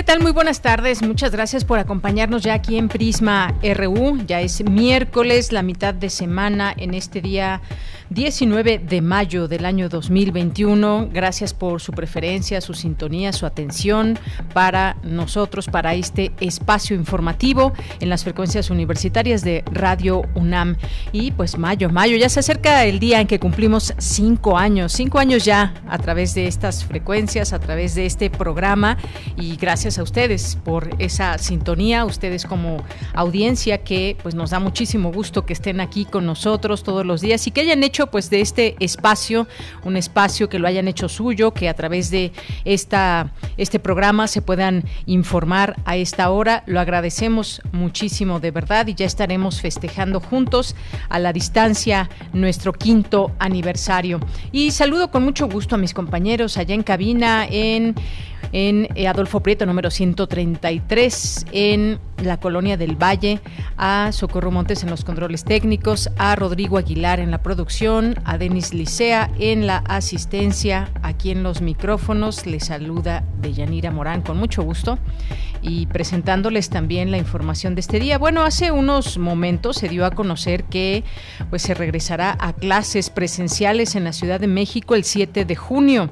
¿Qué tal? Muy buenas tardes. Muchas gracias por acompañarnos ya aquí en Prisma RU. Ya es miércoles, la mitad de semana en este día 19 de mayo del año 2021. Gracias por su preferencia, su sintonía, su atención para nosotros, para este espacio informativo en las frecuencias universitarias de Radio UNAM. Y pues mayo, mayo, ya se acerca el día en que cumplimos cinco años, cinco años ya a través de estas frecuencias, a través de este programa. Y gracias a ustedes por esa sintonía, ustedes como audiencia que pues nos da muchísimo gusto que estén aquí con nosotros todos los días y que hayan hecho pues de este espacio, un espacio que lo hayan hecho suyo, que a través de esta este programa se puedan informar a esta hora. Lo agradecemos muchísimo de verdad y ya estaremos festejando juntos a la distancia nuestro quinto aniversario. Y saludo con mucho gusto a mis compañeros allá en cabina en en eh, Adolfo Prieto número 133 en la colonia del Valle, a Socorro Montes en los controles técnicos, a Rodrigo Aguilar en la producción, a Denis Licea en la asistencia, aquí en los micrófonos. Les saluda Deyanira Morán con mucho gusto y presentándoles también la información de este día. Bueno, hace unos momentos se dio a conocer que pues se regresará a clases presenciales en la Ciudad de México el 7 de junio.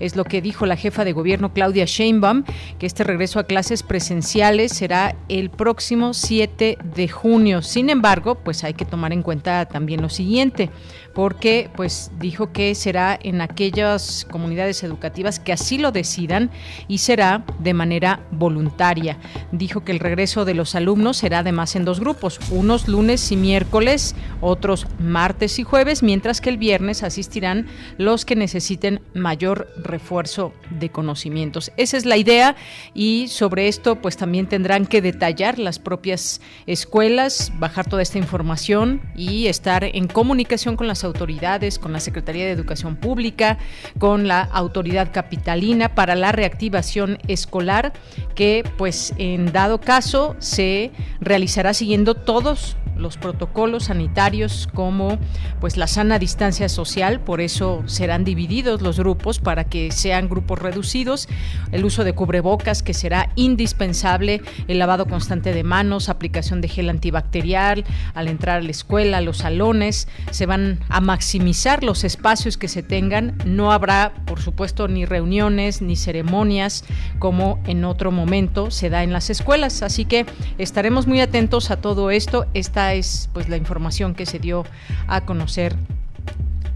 Es lo que dijo la jefa de gobierno Claudia Sheinbaum, que este regreso a clases presenciales será el próximo 7 de junio. Sin embargo, pues hay que tomar en cuenta también lo siguiente porque pues dijo que será en aquellas comunidades educativas que así lo decidan y será de manera voluntaria. Dijo que el regreso de los alumnos será además en dos grupos, unos lunes y miércoles, otros martes y jueves, mientras que el viernes asistirán los que necesiten mayor refuerzo de conocimientos. Esa es la idea y sobre esto pues también tendrán que detallar las propias escuelas, bajar toda esta información y estar en comunicación con las autoridades, con la Secretaría de Educación Pública, con la autoridad capitalina para la reactivación escolar, que pues en dado caso se realizará siguiendo todos los protocolos sanitarios como pues la sana distancia social, por eso serán divididos los grupos para que sean grupos reducidos, el uso de cubrebocas que será indispensable, el lavado constante de manos, aplicación de gel antibacterial. Al entrar a la escuela, a los salones, se van a maximizar los espacios que se tengan, no habrá por supuesto ni reuniones ni ceremonias como en otro momento se da en las escuelas, así que estaremos muy atentos a todo esto, esta es pues la información que se dio a conocer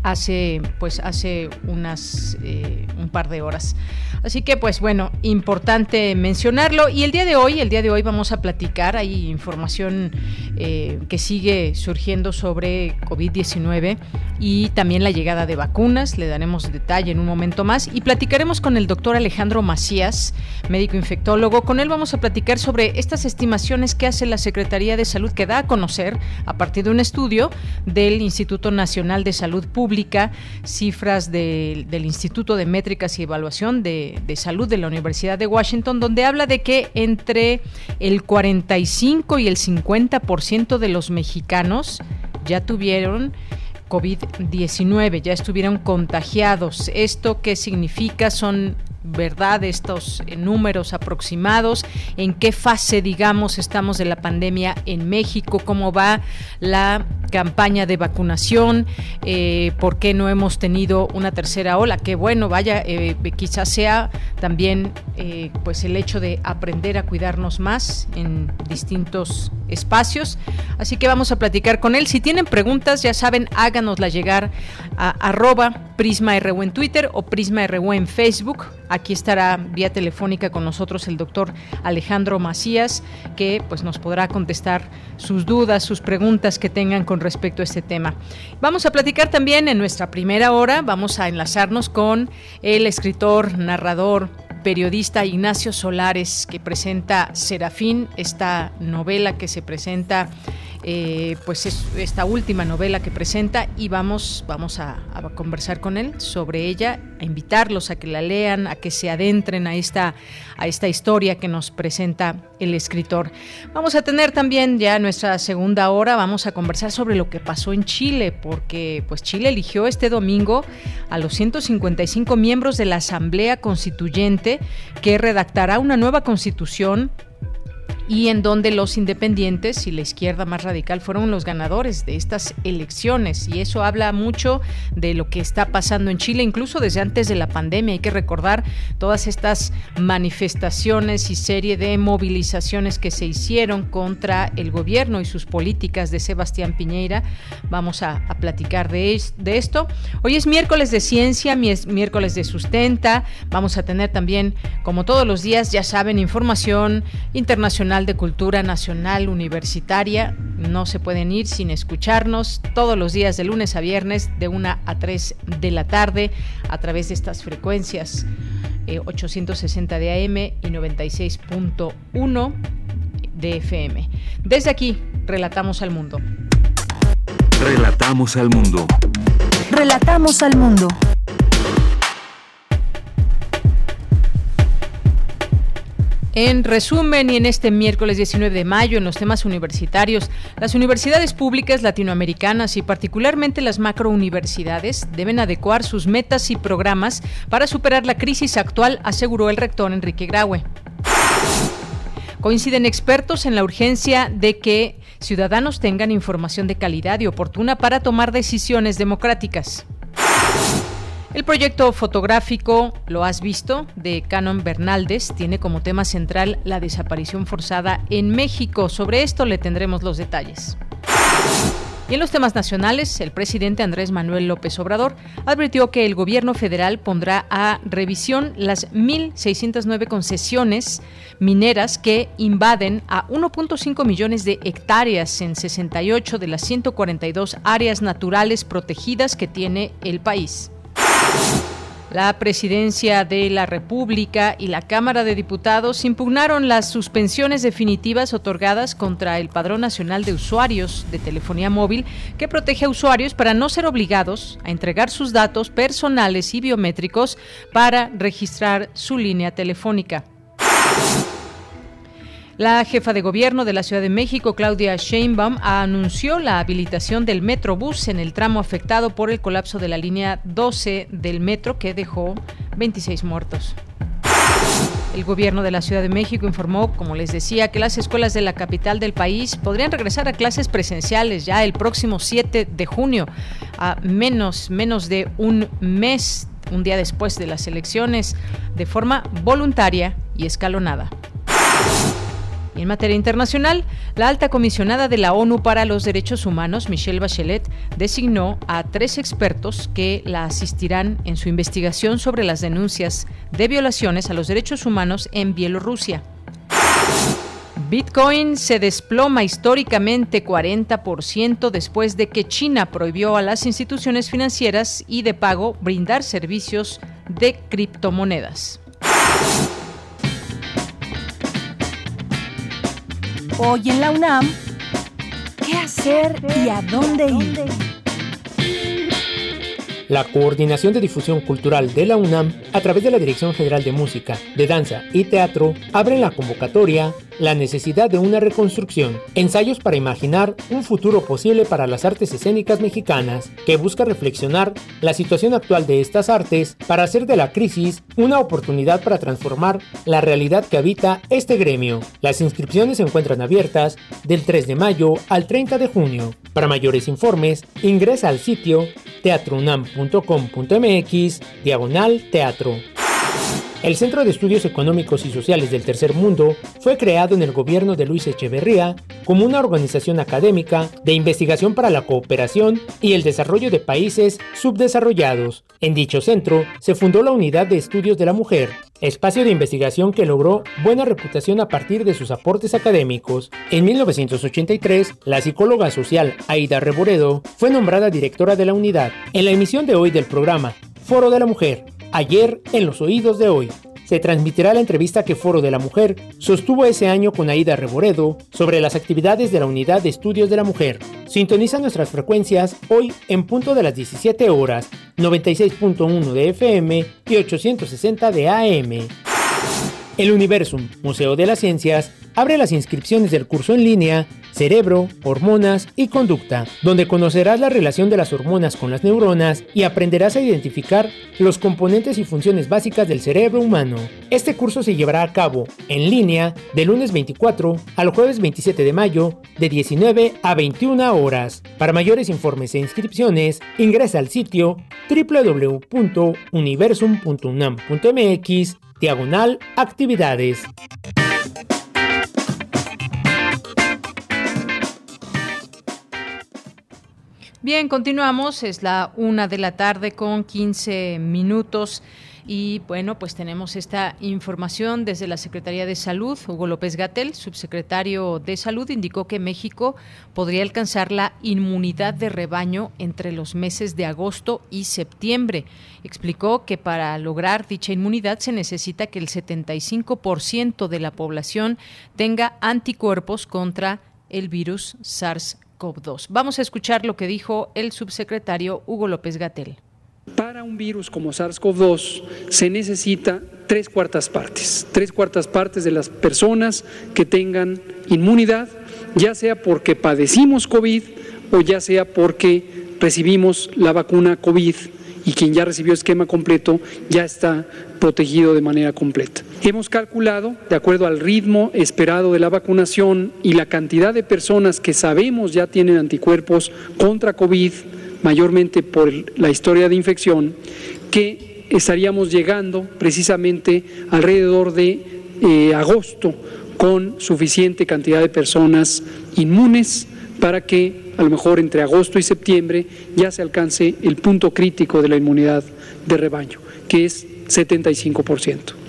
hace pues hace unas eh, un par de horas. Así que pues bueno importante mencionarlo. Y el día de hoy el día de hoy vamos a platicar. Hay información eh, que sigue surgiendo sobre covid 19 y también la llegada de vacunas. Le daremos detalle en un momento más. Y platicaremos con el doctor Alejandro Macías médico infectólogo. Con él vamos a platicar sobre estas estimaciones que hace la Secretaría de Salud que da a conocer a partir de un estudio del Instituto Nacional de Salud Pública cifras del Instituto de Métricas y Evaluación de, de Salud de la Universidad de Washington, donde habla de que entre el 45 y el 50% de los mexicanos ya tuvieron COVID-19, ya estuvieron contagiados. ¿Esto qué significa? Son verdad estos eh, números aproximados, en qué fase, digamos, estamos de la pandemia en México, cómo va la campaña de vacunación, eh, por qué no hemos tenido una tercera ola, que bueno, vaya, eh, quizás sea también pues el hecho de aprender a cuidarnos más en distintos espacios. Así que vamos a platicar con él. Si tienen preguntas, ya saben, háganosla llegar a arroba Prisma en Twitter o Prisma en Facebook Aquí estará vía telefónica con nosotros el doctor Alejandro Macías, que pues nos podrá contestar sus dudas, sus preguntas que tengan con respecto a este tema. Vamos a platicar también en nuestra primera hora, vamos a enlazarnos con el escritor, narrador, periodista Ignacio Solares, que presenta Serafín, esta novela que se presenta eh, pues es esta última novela que presenta y vamos, vamos a, conversar con él sobre ella, a invitarlos a que la lean, a que se adentren a esta, a esta historia que nos presenta el escritor. Vamos a tener también ya nuestra segunda hora, vamos a conversar sobre lo que pasó en Chile, porque pues Chile eligió este domingo a los 155 miembros de la Asamblea Constituyente que redactará una nueva constitución y en donde los independientes y la izquierda más radical fueron los ganadores de estas elecciones. Y eso habla mucho de lo que está pasando en Chile, incluso desde antes de la pandemia. Hay que recordar todas estas manifestaciones y serie de movilizaciones que se hicieron contra el gobierno y sus políticas de Sebastián Piñeira. Vamos a, platicar de, de esto. Hoy es miércoles de ciencia, miércoles de sustenta. Vamos a tener también, como todos los días, ya saben, información internacional de Cultura Nacional Universitaria. No se pueden ir sin escucharnos todos los días de lunes a viernes de 1 a 3 de la tarde a través de estas frecuencias 860 eh, de AM y 96.1 de FM. Desde aquí, relatamos al mundo. Relatamos al mundo. Relatamos al mundo. En resumen, y en este miércoles 19 de mayo, en los temas universitarios, las universidades públicas latinoamericanas y particularmente las macrouniversidades deben adecuar sus metas y programas para superar la crisis actual, aseguró el rector Enrique Graue. Coinciden expertos en la urgencia de que ciudadanos tengan información de calidad y oportuna para tomar decisiones democráticas. El proyecto fotográfico Lo has visto de Canon Bernaldez tiene como tema central la desaparición forzada en México. Sobre esto le tendremos los detalles. Y en los temas nacionales, el presidente Andrés Manuel López Obrador advirtió que el gobierno federal pondrá a revisión las 1.609 concesiones mineras que invaden a 1.5 millones de hectáreas en 68 de las 142 áreas naturales protegidas que tiene el país. La Presidencia de la República y la Cámara de Diputados impugnaron las suspensiones definitivas otorgadas contra el Padrón Nacional de Usuarios de Telefonía Móvil, que protege a usuarios para no ser obligados a entregar sus datos personales y biométricos para registrar su línea telefónica. La jefa de gobierno de la Ciudad de México, Claudia Sheinbaum, anunció la habilitación del Metrobús en el tramo afectado por el colapso de la línea 12 del metro que dejó 26 muertos. El gobierno de la Ciudad de México informó, como les decía, que las escuelas de la capital del país podrían regresar a clases presenciales ya el próximo 7 de junio, a menos, menos de un mes, un día después de las elecciones, de forma voluntaria y escalonada en materia internacional, la alta comisionada de la ONU para los Derechos Humanos, Michelle Bachelet, designó a tres expertos que la asistirán en su investigación sobre las denuncias de violaciones a los derechos humanos en Bielorrusia. Bitcoin se desploma históricamente 40% después de que China prohibió a las instituciones financieras y de pago brindar servicios de criptomonedas. Hoy en la UNAM, ¿qué hacer y a dónde ir? La Coordinación de Difusión Cultural de la UNAM, a través de la Dirección General de Música, de Danza y Teatro, abre la convocatoria la necesidad de una reconstrucción, ensayos para imaginar un futuro posible para las artes escénicas mexicanas, que busca reflexionar la situación actual de estas artes para hacer de la crisis una oportunidad para transformar la realidad que habita este gremio. Las inscripciones se encuentran abiertas del 3 de mayo al 30 de junio. Para mayores informes, ingresa al sitio teatrounam.com.mx diagonal teatro. El Centro de Estudios Económicos y Sociales del Tercer Mundo fue creado en el gobierno de Luis Echeverría como una organización académica de investigación para la cooperación y el desarrollo de países subdesarrollados. En dicho centro se fundó la Unidad de Estudios de la Mujer, espacio de investigación que logró buena reputación a partir de sus aportes académicos. En 1983, la psicóloga social Aida Reboredo fue nombrada directora de la unidad. En la emisión de hoy del programa Foro de la Mujer, ayer en los oídos de hoy, se transmitirá la entrevista que Foro de la Mujer sostuvo ese año con Aida Reboredo sobre las actividades de la Unidad de Estudios de la Mujer. Sintoniza nuestras frecuencias hoy en punto de las 17 horas, 96.1 de FM y 860 de AM. El Universum, Museo de las Ciencias, abre las inscripciones del curso en línea Cerebro, Hormonas y Conducta, donde conocerás la relación de las hormonas con las neuronas y aprenderás a identificar los componentes y funciones básicas del cerebro humano. Este curso se llevará a cabo en línea de lunes 24 al jueves 27 de mayo de 19 a 21 horas. Para mayores informes e inscripciones, ingresa al sitio www.universum.unam.mx diagonal actividades. Bien, continuamos. Es la una de la tarde con 15 minutos. Y bueno, pues tenemos esta información desde la Secretaría de Salud. Hugo López Gatel, subsecretario de Salud, indicó que México podría alcanzar la inmunidad de rebaño entre los meses de agosto y septiembre. Explicó que para lograr dicha inmunidad se necesita que el 75% de la población tenga anticuerpos contra el virus SARS-CoV-2. Vamos a escuchar lo que dijo el subsecretario Hugo López Gatel. Para un virus como SARS-CoV-2 se necesita tres cuartas partes, tres cuartas partes de las personas que tengan inmunidad, ya sea porque padecimos COVID o ya sea porque recibimos la vacuna COVID y quien ya recibió esquema completo ya está protegido de manera completa. Hemos calculado, de acuerdo al ritmo esperado de la vacunación y la cantidad de personas que sabemos ya tienen anticuerpos contra COVID, mayormente por la historia de infección, que estaríamos llegando precisamente alrededor de eh, agosto con suficiente cantidad de personas inmunes para que a lo mejor entre agosto y septiembre ya se alcance el punto crítico de la inmunidad de rebaño, que es 75%.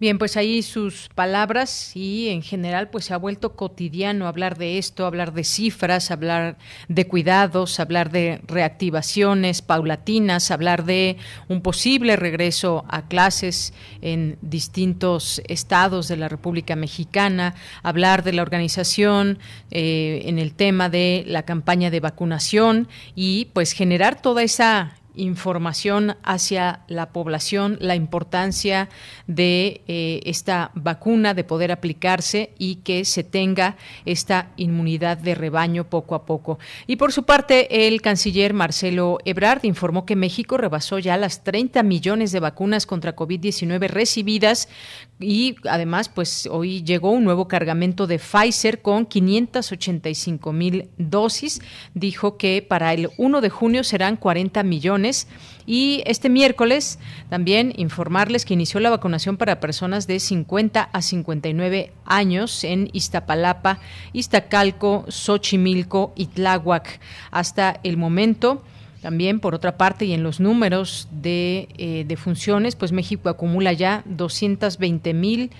Bien, pues ahí sus palabras y en general pues se ha vuelto cotidiano hablar de esto, hablar de cifras, hablar de cuidados, hablar de reactivaciones paulatinas, hablar de un posible regreso a clases en distintos estados de la República Mexicana, hablar de la organización eh, en el tema de la campaña de vacunación y pues generar toda esa información hacia la población, la importancia de eh, esta vacuna, de poder aplicarse y que se tenga esta inmunidad de rebaño poco a poco. Y por su parte, el canciller Marcelo Ebrard informó que México rebasó ya las 30 millones de vacunas contra COVID-19 recibidas y además, pues hoy llegó un nuevo cargamento de Pfizer con 585 mil dosis. Dijo que para el 1 de junio serán 40 millones. Y este miércoles también informarles que inició la vacunación para personas de 50 a 59 años en Iztapalapa, Iztacalco, Xochimilco y Tláhuac. Hasta el momento, también, por otra parte, y en los números de, eh, funciones, pues México acumula ya 220 mil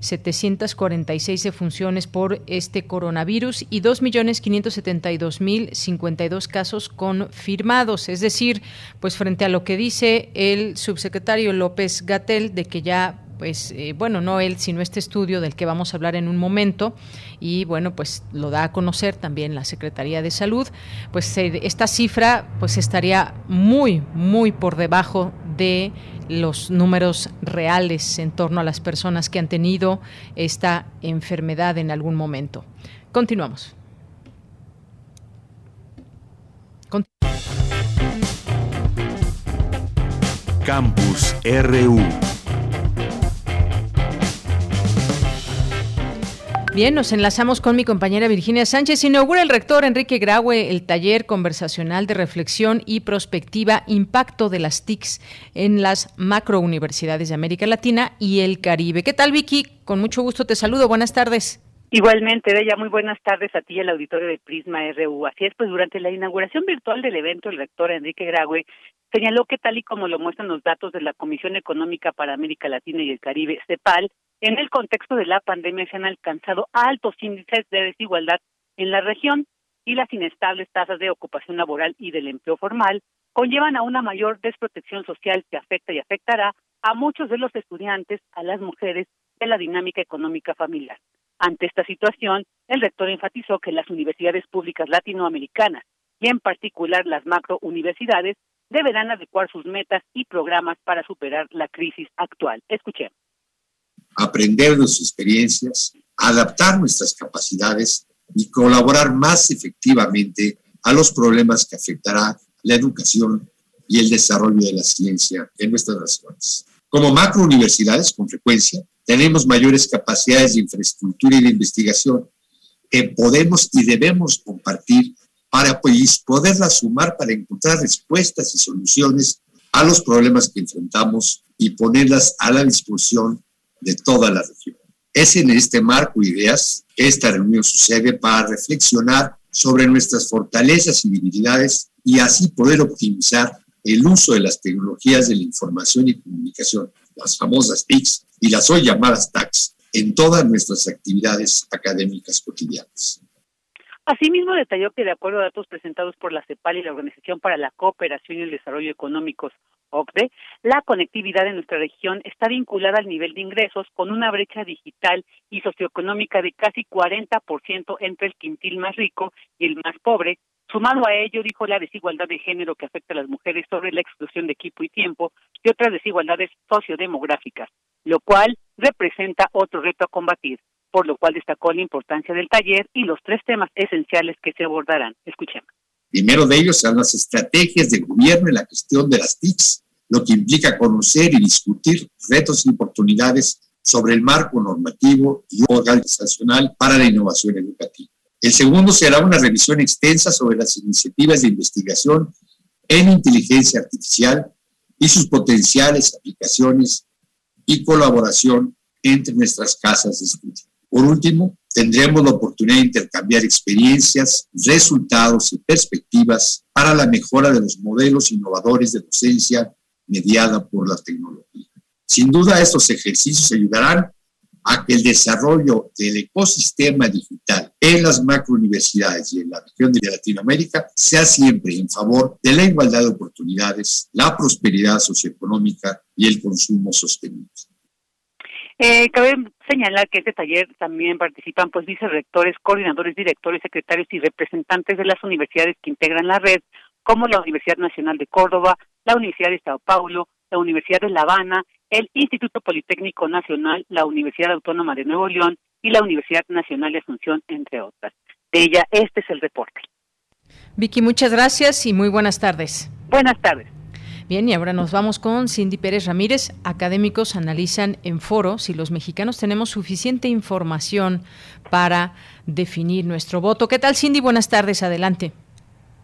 746 defunciones por este coronavirus y 2.572.052 casos confirmados. Es decir, pues frente a lo que dice el subsecretario López Gatel de que ya pues eh, bueno, no él, sino este estudio del que vamos a hablar en un momento y bueno, pues lo da a conocer también la Secretaría de Salud, pues esta cifra pues estaría muy muy por debajo de los números reales en torno a las personas que han tenido esta enfermedad en algún momento. Continuamos. Campus RU Bien, nos enlazamos con mi compañera Virginia Sánchez. Inaugura el rector Enrique Graue el taller conversacional de reflexión y prospectiva Impacto de las TICs en las macrouniversidades de América Latina y el Caribe. ¿Qué tal, Vicky? Con mucho gusto te saludo. Buenas tardes. Igualmente, Bella, muy buenas tardes a ti y al auditorio de Prisma RU. Así es, pues durante la inauguración virtual del evento, el rector Enrique Graue señaló que tal y como lo muestran los datos de la Comisión Económica para América Latina y el Caribe, CEPAL, en el contexto de la pandemia se han alcanzado altos índices de desigualdad en la región y las inestables tasas de ocupación laboral y del empleo formal conllevan a una mayor desprotección social que afecta y afectará a muchos de los estudiantes, a las mujeres, de la dinámica económica familiar. Ante esta situación, el rector enfatizó que las universidades públicas latinoamericanas y en particular las macrouniversidades deberán adecuar sus metas y programas para superar la crisis actual. Escuchemos aprender de sus experiencias, adaptar nuestras capacidades y colaborar más efectivamente a los problemas que afectará la educación y el desarrollo de la ciencia en nuestras naciones. Como macrouniversidades, con frecuencia, tenemos mayores capacidades de infraestructura y de investigación que podemos y debemos compartir para pues, poderlas sumar para encontrar respuestas y soluciones a los problemas que enfrentamos y ponerlas a la disposición de toda la región. Es en este marco ideas que esta reunión sucede para reflexionar sobre nuestras fortalezas y debilidades y así poder optimizar el uso de las tecnologías de la información y comunicación, las famosas TICs y las hoy llamadas TACs, en todas nuestras actividades académicas cotidianas. Asimismo, detalló que de acuerdo a datos presentados por la CEPAL y la Organización para la Cooperación y el Desarrollo Económicos, OCDE, la conectividad en nuestra región está vinculada al nivel de ingresos con una brecha digital y socioeconómica de casi 40% entre el quintil más rico y el más pobre. Sumado a ello, dijo la desigualdad de género que afecta a las mujeres sobre la exclusión de equipo y tiempo y otras desigualdades sociodemográficas, lo cual representa otro reto a combatir, por lo cual destacó la importancia del taller y los tres temas esenciales que se abordarán. Escuchemos. Primero de ellos son las estrategias de gobierno en la gestión de las TICs, lo que implica conocer y discutir retos y oportunidades sobre el marco normativo y organizacional para la innovación educativa. El segundo será una revisión extensa sobre las iniciativas de investigación en inteligencia artificial y sus potenciales aplicaciones y colaboración entre nuestras casas de estudio. Por último, tendremos la oportunidad de intercambiar experiencias, resultados y perspectivas para la mejora de los modelos innovadores de docencia mediada por la tecnología. Sin duda, estos ejercicios ayudarán a que el desarrollo del ecosistema digital en las macrouniversidades y en la región de Latinoamérica sea siempre en favor de la igualdad de oportunidades, la prosperidad socioeconómica y el consumo sostenible. Eh, cabe señalar que este taller también participan pues vicerrectores, coordinadores, directores, secretarios y representantes de las universidades que integran la red, como la Universidad Nacional de Córdoba, la Universidad de Sao Paulo, la Universidad de La Habana, el Instituto Politécnico Nacional, la Universidad Autónoma de Nuevo León y la Universidad Nacional de Asunción, entre otras. De ella, este es el reporte. Vicky, muchas gracias y muy buenas tardes. Buenas tardes. Bien, y ahora nos vamos con Cindy Pérez Ramírez. Académicos analizan en foro si los mexicanos tenemos suficiente información para definir nuestro voto. ¿Qué tal, Cindy? Buenas tardes, adelante.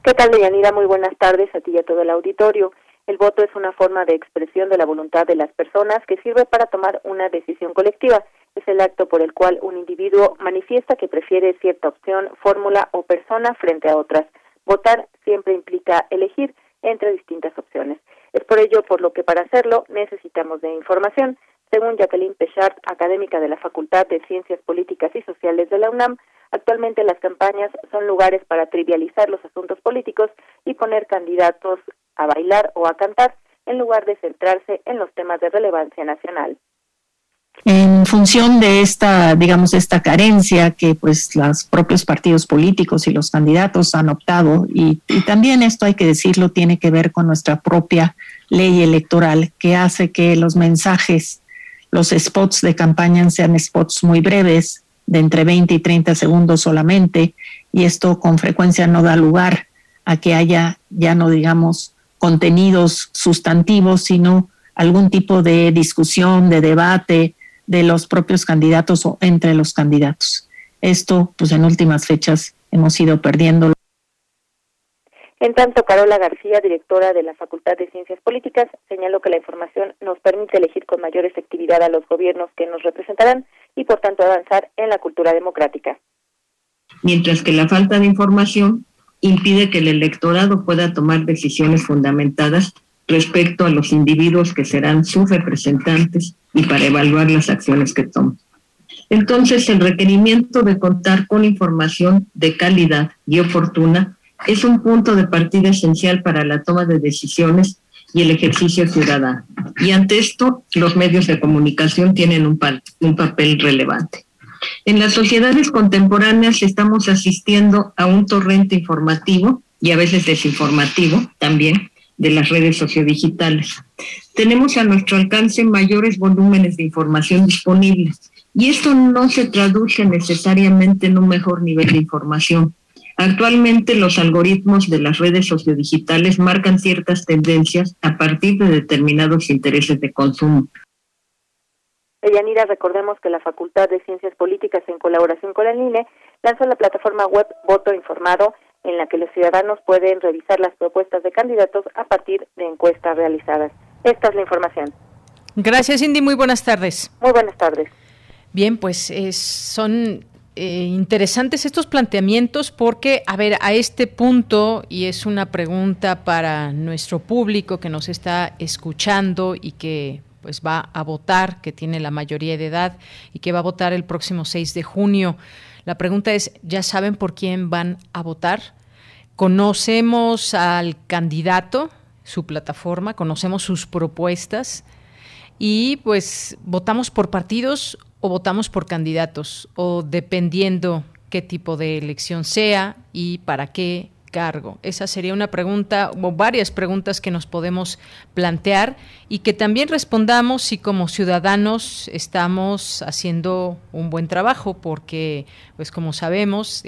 ¿Qué tal, Deyanira? Muy buenas tardes a ti y a todo el auditorio. El voto es una forma de expresión de la voluntad de las personas que sirve para tomar una decisión colectiva. Es el acto por el cual un individuo manifiesta que prefiere cierta opción, fórmula o persona frente a otras. Votar siempre implica elegir entre distintas opciones. Es por ello por lo que para hacerlo necesitamos de información. Según Jacqueline Pechard, académica de la Facultad de Ciencias Políticas y Sociales de la UNAM, actualmente las campañas son lugares para trivializar los asuntos políticos y poner candidatos a bailar o a cantar en lugar de centrarse en los temas de relevancia nacional en función de esta, digamos, esta carencia que pues los propios partidos políticos y los candidatos han optado. Y, también esto hay que decirlo tiene que ver con nuestra propia ley electoral que hace que los mensajes, los spots de campaña sean spots muy breves, de entre 20 y 30 segundos solamente, y esto con frecuencia no da lugar a que haya ya no digamos contenidos sustantivos, sino algún tipo de discusión, de debate, de los propios candidatos o entre los candidatos. esto, pues en últimas fechas hemos ido perdiendo. En tanto, Carola García, directora de la Facultad de Ciencias Políticas, señaló que la información nos permite elegir con mayor efectividad a los gobiernos que nos representarán y, por tanto, avanzar en la cultura democrática. Mientras que la falta de información impide que el electorado pueda tomar decisiones fundamentadas respecto a los individuos que serán sus representantes y para evaluar las acciones que toman. Entonces, el requerimiento de contar con información de calidad y oportuna es un punto de partida esencial para la toma de decisiones y el ejercicio ciudadano. Y ante esto, los medios de comunicación tienen un, un papel relevante. En las sociedades contemporáneas estamos asistiendo a un torrente informativo y a veces desinformativo también de las redes sociodigitales. Tenemos a nuestro alcance mayores volúmenes de información disponible y esto no se traduce necesariamente en un mejor nivel de información. Actualmente los algoritmos de las redes sociodigitales marcan ciertas tendencias a partir de determinados intereses de consumo. Recordemos que la Facultad de Ciencias Políticas, en colaboración con el INE, lanzó la plataforma web Voto Informado, en la que los ciudadanos pueden revisar las propuestas de candidatos a partir de encuestas realizadas. Esta es la información. Gracias, Cindy. Muy buenas tardes. Muy buenas tardes. Bien, pues son eh, interesantes estos planteamientos porque, a ver, a este punto, y es una pregunta para nuestro público que nos está escuchando y que pues va a votar, que tiene la mayoría de edad y que va a votar el próximo 6 de junio. La pregunta es, ¿ya saben por quién van a votar? ¿Conocemos al candidato, su plataforma, conocemos sus propuestas? Y pues votamos por partidos o votamos por candidatos, o dependiendo qué tipo de elección sea y para qué cargo? Esa sería una pregunta o varias preguntas que nos podemos plantear y que también respondamos si como ciudadanos estamos haciendo un buen trabajo, porque, pues como sabemos,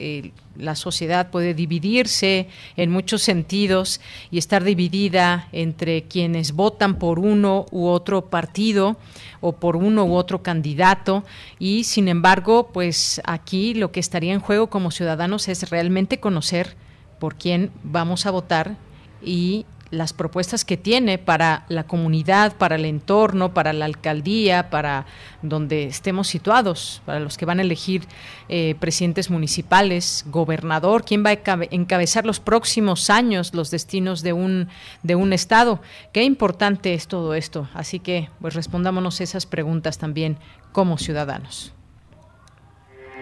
la sociedad puede dividirse en muchos sentidos y estar dividida entre quienes votan por uno u otro partido o por uno u otro candidato y sin embargo pues aquí lo que estaría en juego como ciudadanos es realmente conocer por quién vamos a votar y las propuestas que tiene para la comunidad, para el entorno, para la alcaldía, para donde estemos situados, para los que van a elegir eh, presidentes municipales, gobernador, quién va a encabezar los próximos años los destinos de un, de un estado. Qué importante es todo esto. Así que, pues respondámonos esas preguntas también como ciudadanos.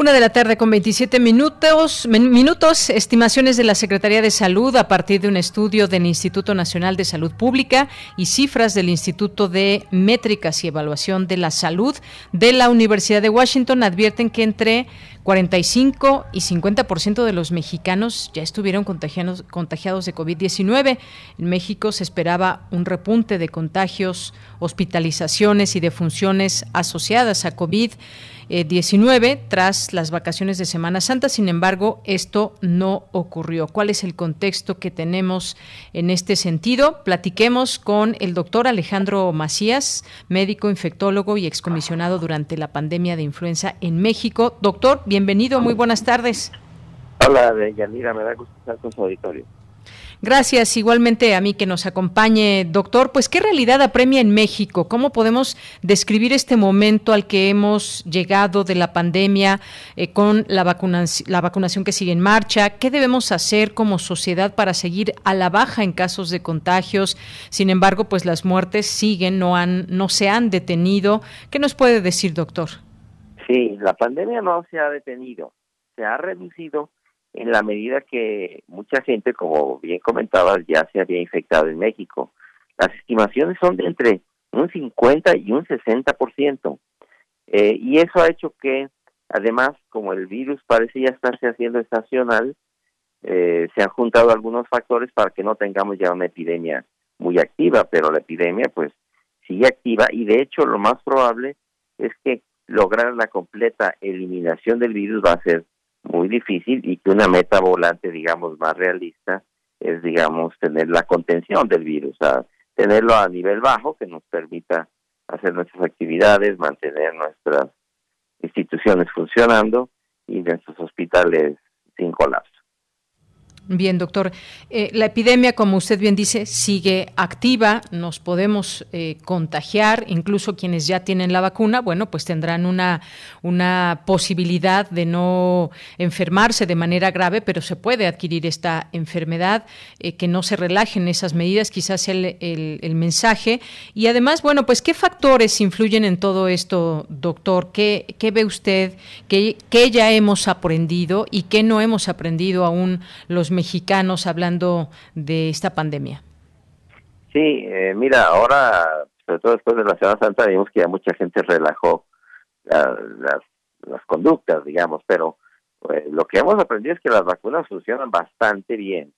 Una de la tarde con 27 minutos, minutos, estimaciones de la Secretaría de Salud a partir de un estudio del Instituto Nacional de Salud Pública y cifras del Instituto de Métricas y Evaluación de la Salud de la Universidad de Washington advierten que entre 45 y 50% de los mexicanos ya estuvieron contagiados, contagiados de COVID-19. En México se esperaba un repunte de contagios, hospitalizaciones y defunciones asociadas a COVID. 19 tras las vacaciones de Semana Santa. Sin embargo, esto no ocurrió. ¿Cuál es el contexto que tenemos en este sentido? Platiquemos con el doctor Alejandro Macías, médico infectólogo y excomisionado durante la pandemia de influenza en México. Doctor, bienvenido, muy buenas tardes. Hola, Yanira, me da gusto estar con su auditorio. Gracias igualmente a mí que nos acompañe, doctor. Pues, ¿qué realidad apremia en México? ¿Cómo podemos describir este momento al que hemos llegado de la pandemia eh, con la, la vacunación que sigue en marcha? ¿Qué debemos hacer como sociedad para seguir a la baja en casos de contagios? Sin embargo, pues las muertes siguen, no, han, no se han detenido. ¿Qué nos puede decir, doctor? Sí, la pandemia no se ha detenido, se ha reducido en la medida que mucha gente, como bien comentabas, ya se había infectado en México. Las estimaciones son de entre un 50 y un 60%. Eh, y eso ha hecho que, además, como el virus parece ya estarse haciendo estacional, eh, se han juntado algunos factores para que no tengamos ya una epidemia muy activa, pero la epidemia pues sigue activa y de hecho lo más probable es que lograr la completa eliminación del virus va a ser muy difícil y que una meta volante, digamos, más realista es, digamos, tener la contención del virus, o tenerlo a nivel bajo que nos permita hacer nuestras actividades, mantener nuestras instituciones funcionando y nuestros hospitales sin colapso. Bien, doctor. Eh, la epidemia, como usted bien dice, sigue activa. Nos podemos eh, contagiar, incluso quienes ya tienen la vacuna, bueno, pues tendrán una, una posibilidad de no enfermarse de manera grave, pero se puede adquirir esta enfermedad, eh, que no se relajen esas medidas, quizás el, el, mensaje. Y además, bueno, pues qué factores influyen en todo esto, doctor. ¿Qué, qué ve usted? ¿Qué, ¿Qué ya hemos aprendido y qué no hemos aprendido aún los mexicanos hablando de esta pandemia? Sí, eh, mira, ahora, sobre todo después de la Semana Santa, vimos que ya mucha gente relajó las, conductas, digamos, pero pues, lo que hemos aprendido es que las vacunas funcionan bastante bien.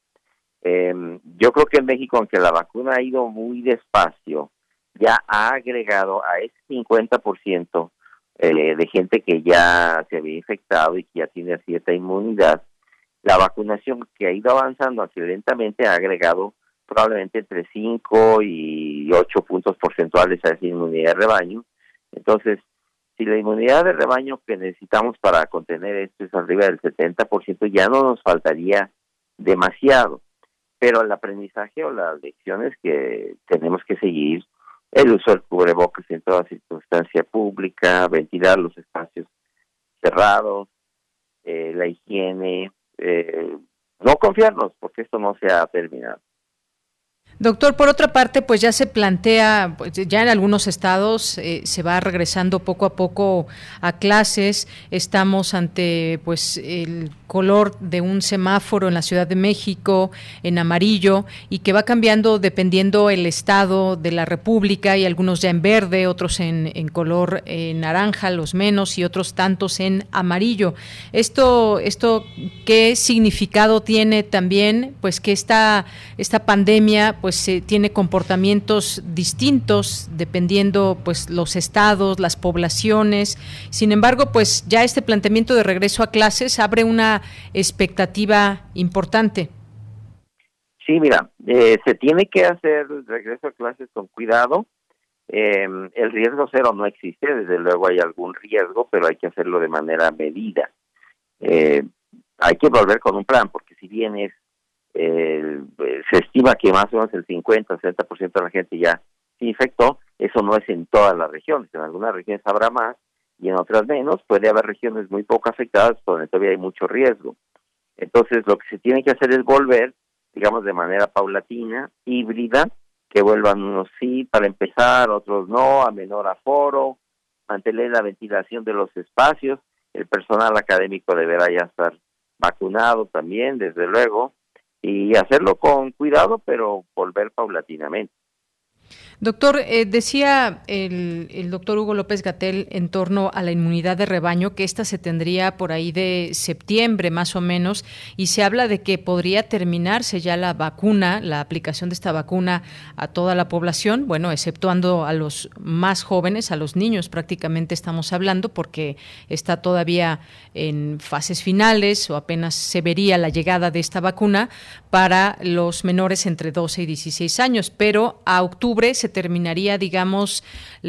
Em, yo creo que en México, aunque la vacuna ha ido muy despacio, ya ha agregado a ese 50% eh, de gente que ya se había infectado y que ya tiene cierta inmunidad, la vacunación que ha ido avanzando así lentamente ha agregado probablemente entre 5 y 8 puntos porcentuales a esa inmunidad de rebaño. Entonces, si la inmunidad de rebaño que necesitamos para contener esto es arriba del 70%, ya no nos faltaría demasiado. Pero el aprendizaje o las lecciones que tenemos que seguir, el uso del cubrebocas en toda circunstancia pública, ventilar los espacios cerrados, eh, la higiene, eh, no confiarnos, porque esto no se ha terminado. Doctor, por otra parte, pues ya se plantea, pues ya en algunos estados eh, se va regresando poco a poco a clases. Estamos ante, pues, el color de un semáforo en la Ciudad de México en amarillo y que va cambiando dependiendo el estado de la República y algunos ya en verde, otros en, color eh, naranja, los menos y otros tantos en amarillo. Esto, esto qué significado tiene también, pues que esta, esta pandemia pues tiene comportamientos distintos dependiendo pues los estados, las poblaciones. Sin embargo, pues ya este planteamiento de regreso a clases abre una expectativa importante. Sí, mira, eh, se tiene que hacer el regreso a clases con cuidado. Em, el riesgo cero no existe, desde luego hay algún riesgo, pero hay que hacerlo de manera medida. Eh, hay que volver con un plan, porque si bien es, se estima que más o menos el 50 o 60% de la gente ya se infectó, eso no es en todas las regiones, en algunas regiones habrá más, y en otras menos. Puede haber regiones muy poco afectadas donde todavía hay mucho riesgo. Entonces, lo que se tiene que hacer es volver, digamos, de manera paulatina, híbrida, que vuelvan unos sí para empezar, otros no, a menor aforo, mantener la ventilación de los espacios, el personal académico deberá ya estar vacunado también, desde luego, y hacerlo con cuidado, pero volver paulatinamente. Doctor, eh, decía el, doctor Hugo López Gatel en torno a la inmunidad de rebaño que esta se tendría por ahí de septiembre más o menos y se habla de que podría terminarse ya la vacuna, la aplicación de esta vacuna a toda la población, bueno, exceptuando a los más jóvenes, a los niños prácticamente estamos hablando porque está todavía en fases finales o apenas se vería la llegada de esta vacuna para los menores entre 12 y 16 años, pero a octubre se terminaría, digamos,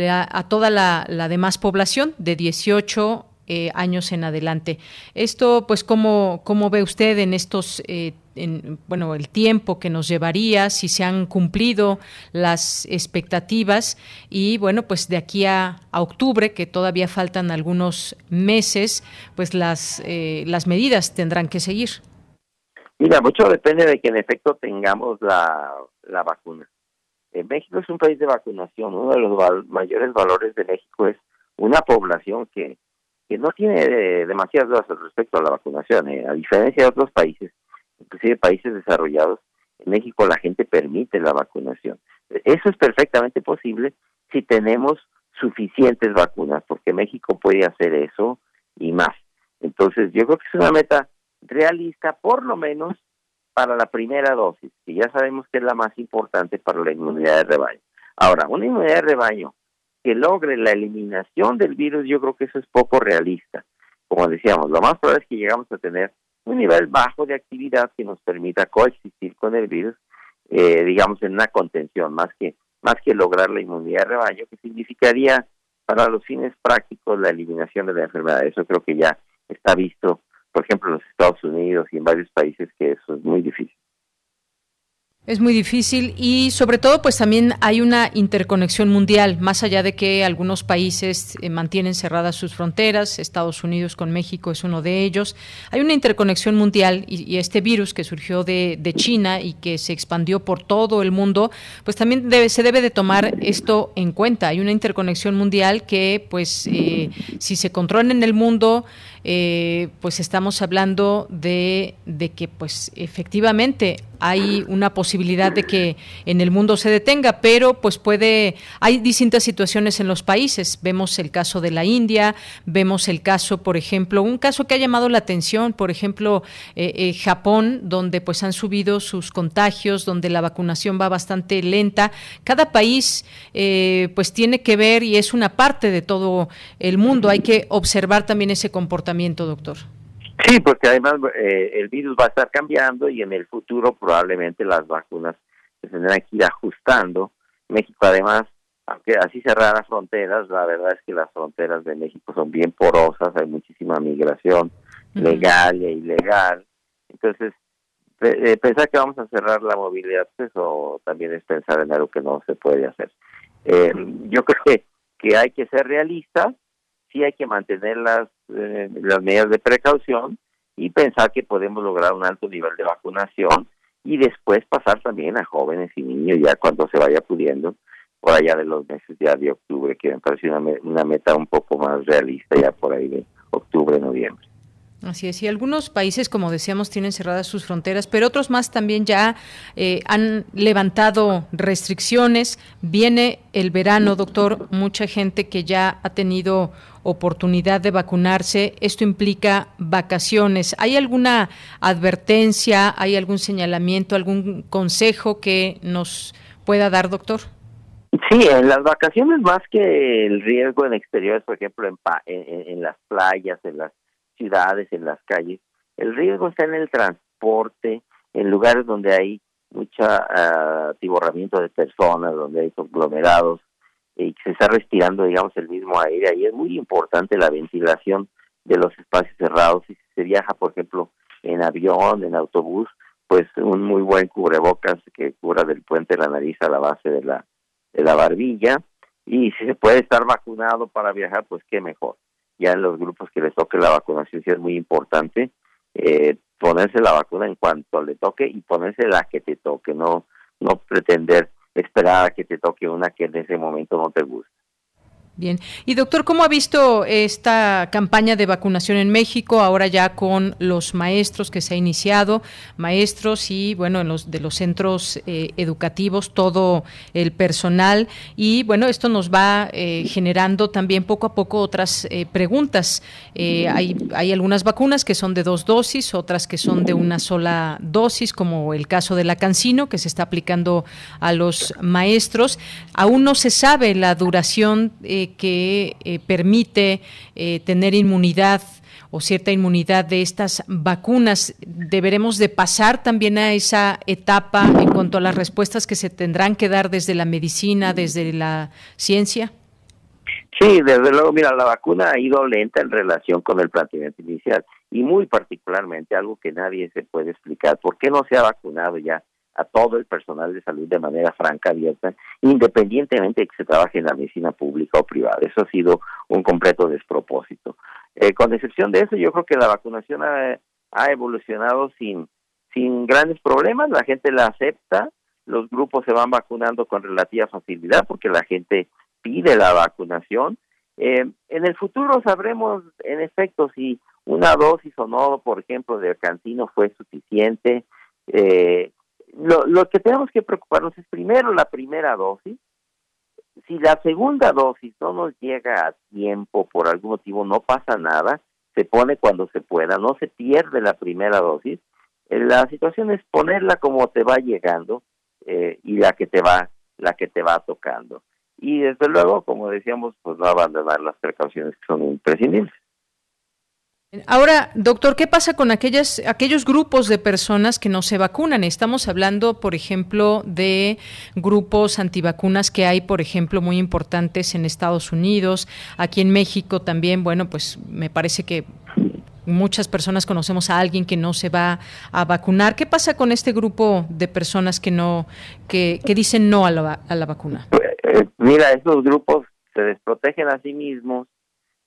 a toda la, demás población de 18 eh, años en adelante. Esto, pues, ¿cómo, cómo ve usted en estos, eh, en, bueno, el tiempo que nos llevaría, si se han cumplido las expectativas y, bueno, pues de aquí a, octubre, que todavía faltan algunos meses, pues las, eh, las medidas tendrán que seguir? Mira, mucho depende de que en efecto tengamos la, la vacuna. Eh, México es un país de vacunación. Uno de los mayores valores de México es una población que, que no tiene eh, demasiadas dudas respecto a la vacunación. Eh. A diferencia de otros países, inclusive países desarrollados, en México la gente permite la vacunación. Eso es perfectamente posible si tenemos suficientes vacunas, porque México puede hacer eso y más. Entonces, yo creo que es una meta realista, por lo menos para la primera dosis, que ya sabemos que es la más importante para la inmunidad de rebaño. Ahora, una inmunidad de rebaño que logre la eliminación del virus, yo creo que eso es poco realista, como decíamos, lo más probable es que llegamos a tener un nivel bajo de actividad que nos permita coexistir con el virus, eh, digamos, en una contención, más que, más que lograr la inmunidad de rebaño, que significaría para los fines prácticos la eliminación de la enfermedad. Eso creo que ya está visto, por ejemplo, en los Estados Unidos y en varios países que eso es muy difícil. Es muy difícil y sobre todo pues también hay una interconexión mundial, más allá de que algunos países eh, mantienen cerradas sus fronteras, Estados Unidos con México es uno de ellos, hay una interconexión mundial y, este virus que surgió de, China y que se expandió por todo el mundo, pues también debe, se debe de tomar esto en cuenta. Hay una interconexión mundial que pues eh, si se controla en el mundo, eh, pues estamos hablando de, de que pues efectivamente hay una posibilidad de que en el mundo se detenga, pero pues puede, hay distintas situaciones en los países. Vemos el caso de la India, vemos el caso, por ejemplo, un caso que ha llamado la atención, por ejemplo, eh, eh, Japón, donde pues han subido sus contagios, donde la vacunación va bastante lenta. Cada país eh, pues tiene que ver y es una parte de todo el mundo. Hay que observar también ese comportamiento, doctor. Sí, porque además eh, el virus va a estar cambiando y en el futuro probablemente las vacunas se tendrán que ir ajustando. México además, aunque así cerrar las fronteras, la verdad es que las fronteras de México son bien porosas, hay muchísima migración legal e ilegal. Entonces, eh, pensar que vamos a cerrar la movilidad, pues, eso también es pensar en algo que no se puede hacer. Eh, yo creo que, que hay que ser realistas sí hay que mantener las, eh, las medidas de precaución y pensar que podemos lograr un alto nivel de vacunación y después pasar también a jóvenes y niños ya cuando se vaya pudiendo por allá de los meses ya de octubre, que me parece una, una meta un poco más realista ya por ahí de octubre, noviembre. Así es, y algunos países, como decíamos, tienen cerradas sus fronteras, pero otros más también ya eh, han levantado restricciones. Viene el verano, doctor, mucha gente que ya ha tenido oportunidad de vacunarse. Esto implica vacaciones. ¿Hay alguna advertencia, hay algún señalamiento, algún consejo que nos pueda dar, doctor? Sí, en las vacaciones más que el riesgo en exteriores, por ejemplo, en, en las playas, en las ciudades, en las calles. El riesgo está en el transporte, en lugares donde hay mucho uh, atiborramiento de personas, donde hay conglomerados y se está respirando, digamos, el mismo aire. Ahí es muy importante la ventilación de los espacios cerrados. Si se viaja, por ejemplo, en avión, en autobús, pues un muy buen cubrebocas que cubra del puente la nariz a la base de la, de la barbilla. Y si se puede estar vacunado para viajar, pues qué mejor ya en los grupos que les toque la vacunación sí es muy importante eh, ponerse la vacuna en cuanto le toque y ponerse la que te toque, no no pretender esperar a que te toque una que en ese momento no te guste. Bien. Y doctor, ¿cómo ha visto esta campaña de vacunación en México ahora ya con los maestros que se ha iniciado, maestros y bueno, en los de los centros eh, educativos, todo el personal y bueno, esto nos va eh, generando también poco a poco otras eh, preguntas. hay, hay algunas vacunas que son de dos dosis, otras que son de una sola dosis, como el caso de la Cancino que se está aplicando a los maestros. Aún no se sabe la duración que eh, permite eh, tener inmunidad o cierta inmunidad de estas vacunas. ¿Deberemos de pasar también a esa etapa en cuanto a las respuestas que se tendrán que dar desde la medicina, desde la ciencia? Sí, desde luego, mira, la vacuna ha ido lenta en relación con el planteamiento inicial y muy particularmente algo que nadie se puede explicar, ¿por qué no se ha vacunado ya a todo el personal de salud de manera franca, abierta, independientemente de que se trabaje en la medicina pública o privada. Eso ha sido un completo despropósito. Eh, con excepción de eso, yo creo que la vacunación ha, evolucionado sin, sin grandes problemas, la gente la acepta, los grupos se van vacunando con relativa facilidad porque la gente pide la vacunación. Eh, en el futuro sabremos, en efecto, si una dosis o no, por ejemplo, de cantino fue suficiente. Eh, lo, lo que tenemos que preocuparnos es primero la primera dosis. Si la segunda dosis no nos llega a tiempo, por algún motivo no pasa nada, se pone cuando se pueda, no se pierde la primera dosis. Eh, la situación es ponerla como te va llegando eh, y la que te va la que te va tocando. Y desde luego, como decíamos, pues no abandonar las precauciones que son imprescindibles. Ahora, doctor, ¿qué pasa con aquellas, aquellos grupos de personas que no se vacunan? Estamos hablando, por ejemplo, de grupos antivacunas que hay, por ejemplo, muy importantes en Estados Unidos, aquí en México también, bueno, pues me parece que muchas personas conocemos a alguien que no se va a vacunar. ¿Qué pasa con este grupo de personas que no, que, que dicen no a la, a la vacuna? Eh, mira, estos grupos se desprotegen a sí mismos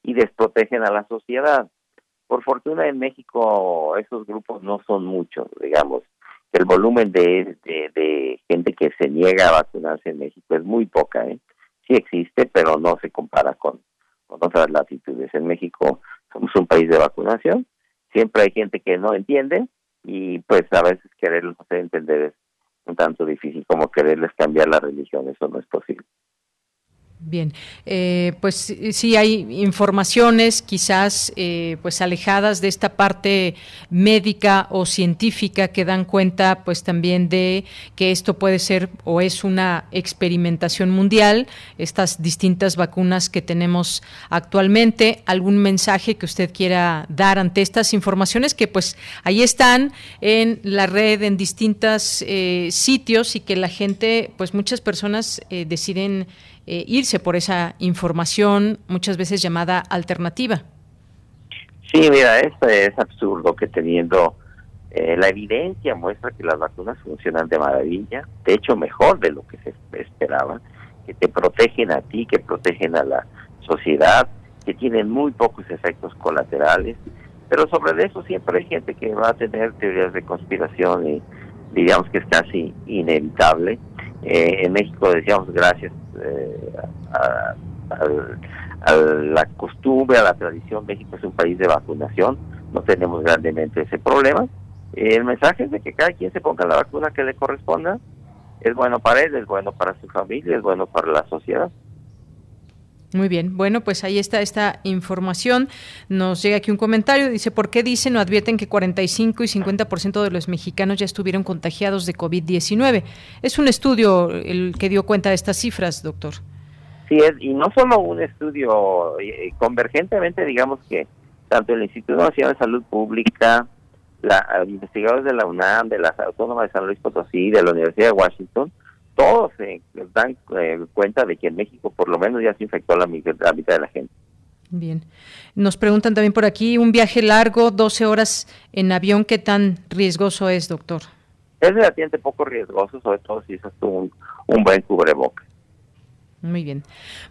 y desprotegen a la sociedad por fortuna en México esos grupos no son muchos, digamos. El volumen de, de, gente que se niega a vacunarse en México es muy poca. ¿eh? Sí existe, pero no se compara con, con otras latitudes. En México somos un país de vacunación. Siempre hay gente que no entiende y pues a veces quererlos hacer entender es un tanto difícil como quererles cambiar la religión. Eso no es posible. Bien, eh, pues sí hay informaciones quizás eh, pues alejadas de esta parte médica o científica que dan cuenta pues también de que esto puede ser o es una experimentación mundial, estas distintas vacunas que tenemos actualmente. ¿Algún mensaje que usted quiera dar ante estas informaciones que pues ahí están en la red, en distintos eh, sitios y que la gente, pues muchas personas deciden eh, irse por esa información muchas veces llamada alternativa. Sí, mira, esto es absurdo que teniendo eh, la evidencia muestra que las vacunas funcionan de maravilla, de hecho mejor de lo que se esperaba, que te protegen a ti, que protegen a la sociedad, que tienen muy pocos efectos colaterales, pero sobre eso siempre hay gente que va a tener teorías de conspiración y digamos que es casi inevitable. Eh, en México decíamos gracias eh, a, la costumbre, a la tradición. México es un país de vacunación, no tenemos grandemente ese problema. El mensaje es de que cada quien se ponga la vacuna que le corresponda. Es bueno para él, es bueno para su familia, es bueno para la sociedad. Muy bien, bueno, pues ahí está esta información. Nos llega aquí un comentario, dice, ¿por qué dicen o advierten que 45 y 50% de los mexicanos ya estuvieron contagiados de COVID-19? Es un estudio el que dio cuenta de estas cifras, doctor. Sí, es, y no solo un estudio, eh, convergentemente digamos que tanto el Instituto Nacional de Salud Pública, la, los investigadores de la UNAM, de las Autónomas de San Luis Potosí, de la Universidad de Washington, todos se dan eh, cuenta de que en México por lo menos ya se infectó la, mitad de la gente. Bien. Nos preguntan también por aquí, un viaje largo, 12 horas en avión, ¿qué tan riesgoso es, doctor? Es relativamente poco riesgoso, sobre todo si usas un, un buen cubreboca. Muy bien.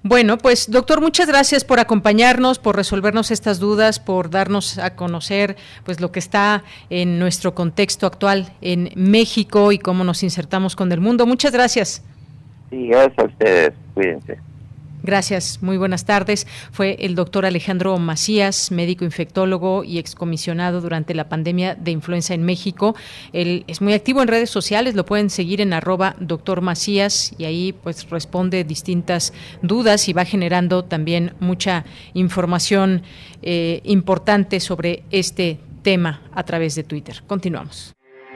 Bueno, pues doctor, muchas gracias por acompañarnos, por resolvernos estas dudas, por darnos a conocer pues lo que está en nuestro contexto actual en México y cómo nos insertamos con el mundo. Muchas gracias. Sí, gracias a ustedes. Cuídense. Gracias, muy buenas tardes. Fue el doctor Alejandro Macías, médico infectólogo y excomisionado durante la pandemia de influenza en México. Él es muy activo en redes sociales, lo pueden seguir en arroba doctor Macías y ahí pues responde distintas dudas y va generando también mucha información eh, importante sobre este tema a través de Twitter. Continuamos.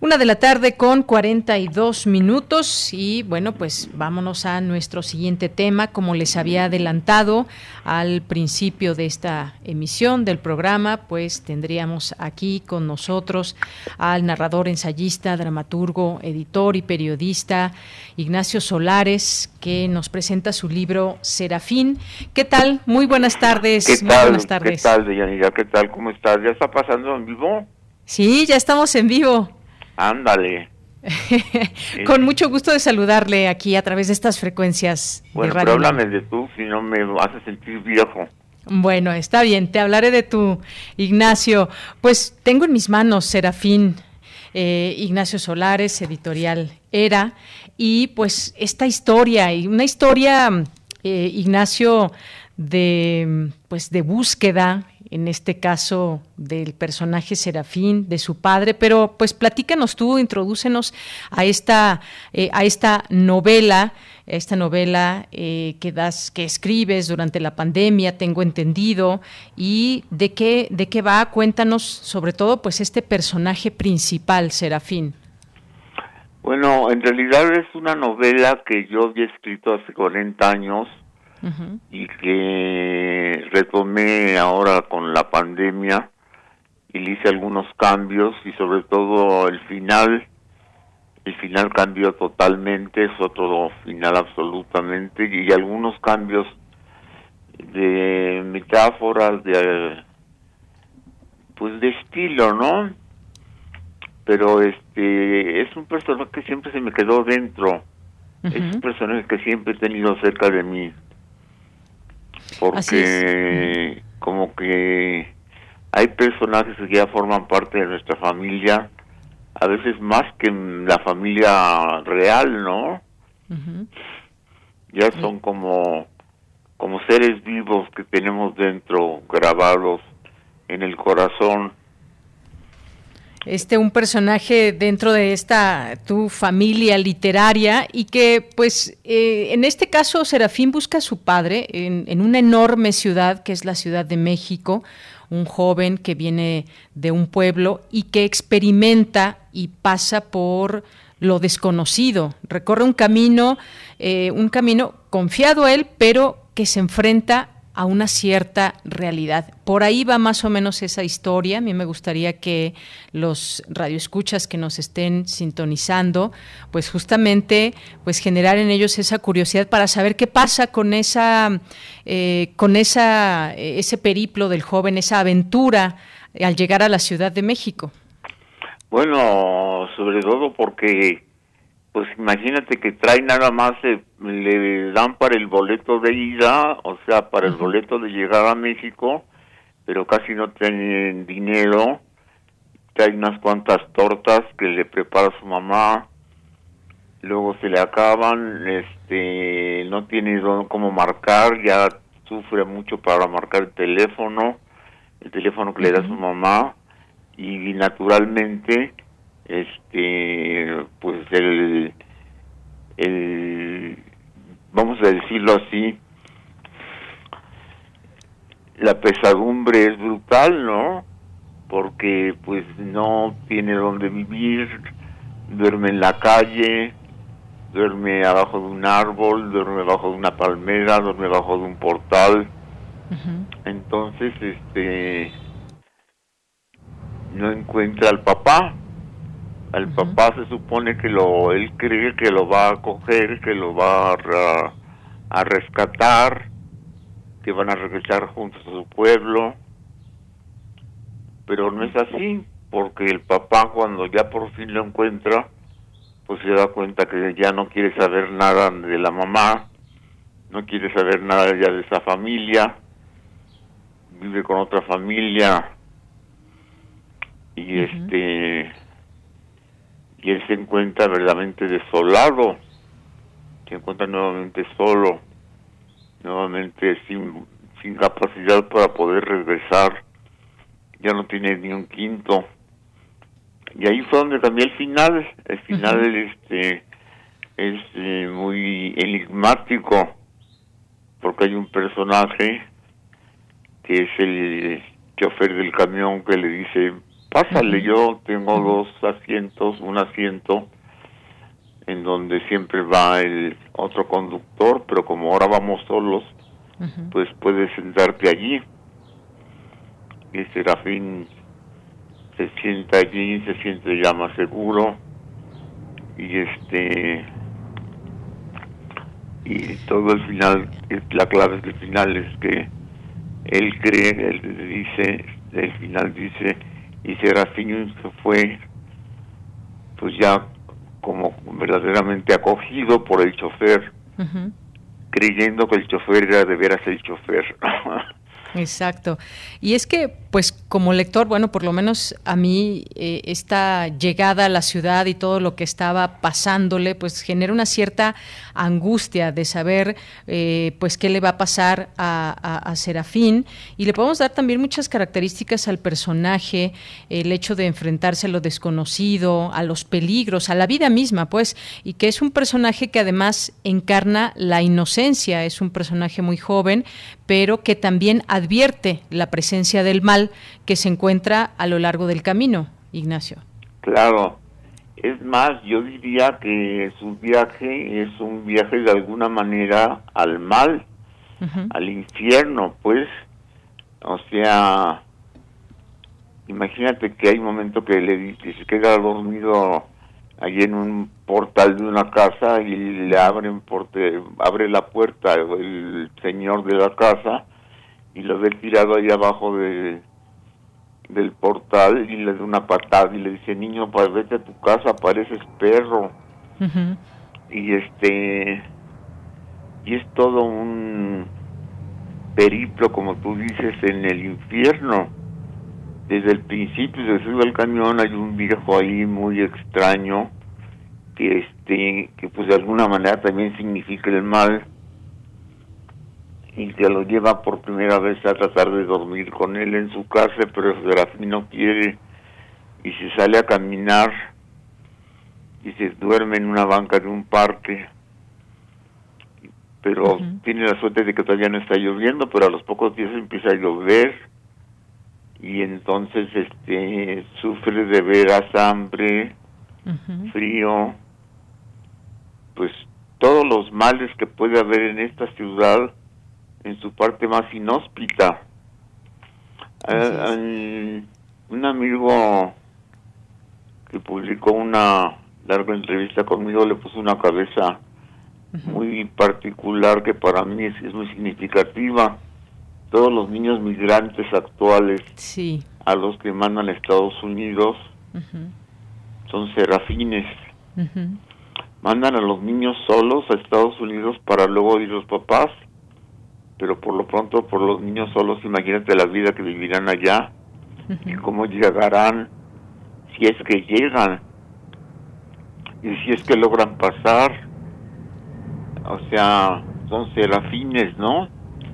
Una de la tarde con 42 minutos y bueno, pues vámonos a nuestro siguiente tema. Como les había adelantado al principio de esta emisión del programa, pues tendríamos aquí con nosotros al narrador, ensayista, dramaturgo, editor y periodista Ignacio Solares, que nos presenta su libro Serafín. ¿Qué tal? Muy buenas tardes. ¿Qué Muy buenas tardes. ¿Qué tal, Deyanira? ¿Qué tal? ¿Cómo estás? ¿Ya está pasando en vivo? Sí, ya estamos en vivo. Ándale. Con mucho gusto de saludarle aquí a través de estas frecuencias. Bueno, pero háblame de tú, si no me hace sentir viejo. Bueno, está bien, te hablaré de tu Ignacio. Pues tengo en mis manos Serafín, eh, Ignacio Solares, editorial Era, y pues esta historia, y una historia, eh, Ignacio, de pues de búsqueda en este caso del personaje Serafín, de su padre, pero pues platícanos tú, introdúcenos a esta, eh, a esta novela, esta novela eh, que das, que escribes durante la pandemia, tengo entendido, y de qué, de qué va, cuéntanos sobre todo pues este personaje principal, Serafín. Bueno, en realidad es una novela que yo había escrito hace 40 años y que retomé ahora con la pandemia y le hice algunos cambios y sobre todo el final, el final cambió totalmente, es otro final absolutamente y algunos cambios de metáforas, de pues de estilo, ¿no? Pero este es un personaje que siempre se me quedó dentro. Es un personaje que siempre he tenido cerca de mí porque como que hay personajes que ya forman parte de nuestra familia, a veces más que la familia real, ¿no? Ya son como como seres vivos que tenemos dentro grabados en el corazón este un personaje dentro de esta tu familia literaria y que pues eh, en este caso Serafín busca a su padre en, en, una enorme ciudad que es la Ciudad de México, un joven que viene de un pueblo y que experimenta y pasa por lo desconocido, recorre un camino, eh, un camino confiado a él, pero que se enfrenta a una cierta realidad. Por ahí va más o menos esa historia. A mí me gustaría que los radioescuchas que nos estén sintonizando, pues justamente, pues generar en ellos esa curiosidad para saber qué pasa con esa, eh, con esa, ese periplo del joven, esa aventura al llegar a la Ciudad de México. Bueno, sobre todo porque pues imagínate que trae nada más, eh, le dan para el boleto de ida, o sea, para el boleto de llegar a México, pero casi no tienen dinero, trae unas cuantas tortas que le prepara su mamá, luego se le acaban, este, no tiene cómo marcar, ya sufre mucho para marcar el teléfono, el teléfono que le da su mamá, y naturalmente este pues el, el vamos a decirlo así la pesadumbre es brutal no porque pues no tiene dónde vivir duerme en la calle duerme abajo de un árbol duerme abajo de una palmera duerme abajo de un portal. Entonces este no encuentra al papá el papá se supone que lo, él cree que lo va a coger, que lo va a, a rescatar, que van a regresar juntos a su pueblo, pero no es así, porque el papá cuando ya por fin lo encuentra, pues se da cuenta que ya no quiere saber nada de la mamá, no quiere saber nada ya de esa familia, vive con otra familia. Y este y él se encuentra verdaderamente desolado, se encuentra nuevamente solo, nuevamente sin, sin capacidad para poder regresar, ya no tiene ni un quinto. Y ahí fue donde también el final, el final este es eh, muy enigmático, porque hay un personaje que es el chofer del camión que le dice pásale, yo tengo dos asientos, un asiento en donde siempre va el otro conductor, pero como ahora vamos solos, pues puedes sentarte allí. Y Serafín se sienta allí, se siente ya más seguro. Y este y todo el final, la clave del final es que él cree, él dice, el final dice y Serafín fue pues ya como verdaderamente acogido por el chofer, creyendo que el chofer era de veras el chofer. Exacto. Y es que, pues, como lector, bueno, por lo menos a mí eh, esta llegada a la ciudad y todo lo que estaba pasándole, pues genera una cierta angustia de saber, eh, pues, qué le va a pasar a, Serafín. Y le podemos dar también muchas características al personaje, el hecho de enfrentarse a lo desconocido, a los peligros, a la vida misma, pues, y que es un personaje que además encarna la inocencia, es un personaje muy joven, pero que también advierte la presencia del mal que se encuentra a lo largo del camino, Ignacio. Claro, es más, yo diría que su viaje es un viaje de alguna manera al mal, al infierno, pues, o sea, imagínate que hay un momento que le dice, se queda dormido allí en un portal de una casa y le abren porte, abre la puerta el señor de la casa y lo ve tirado ahí abajo de, del portal y le da una patada y le dice, niño, pues vete a tu casa, pareces perro. Y este, y es todo un periplo, como tú dices, en el infierno. Desde el principio se sube al camión, hay un viejo ahí muy extraño, que este, que pues de alguna manera también significa el mal y que lo lleva por primera vez a tratar de dormir con él en su casa, pero Serafín no quiere. Y se sale a caminar y se duerme en una banca de un parque. Pero tiene la suerte de que todavía no está lloviendo, pero a los pocos días empieza a llover. Y entonces este sufre de veras hambre, frío, pues todos los males que puede haber en esta ciudad en su parte más inhóspita. Eh, un amigo que publicó una larga entrevista conmigo le puso una cabeza muy particular que para mí es, muy significativa. Todos los niños migrantes actuales a los que mandan a Estados Unidos son serafines. Mandan a los niños solos a Estados Unidos para luego ir los papás pero por lo pronto por los niños solos imagínate la vida que vivirán allá y cómo llegarán si es que llegan y si es que logran pasar. O sea son serafines no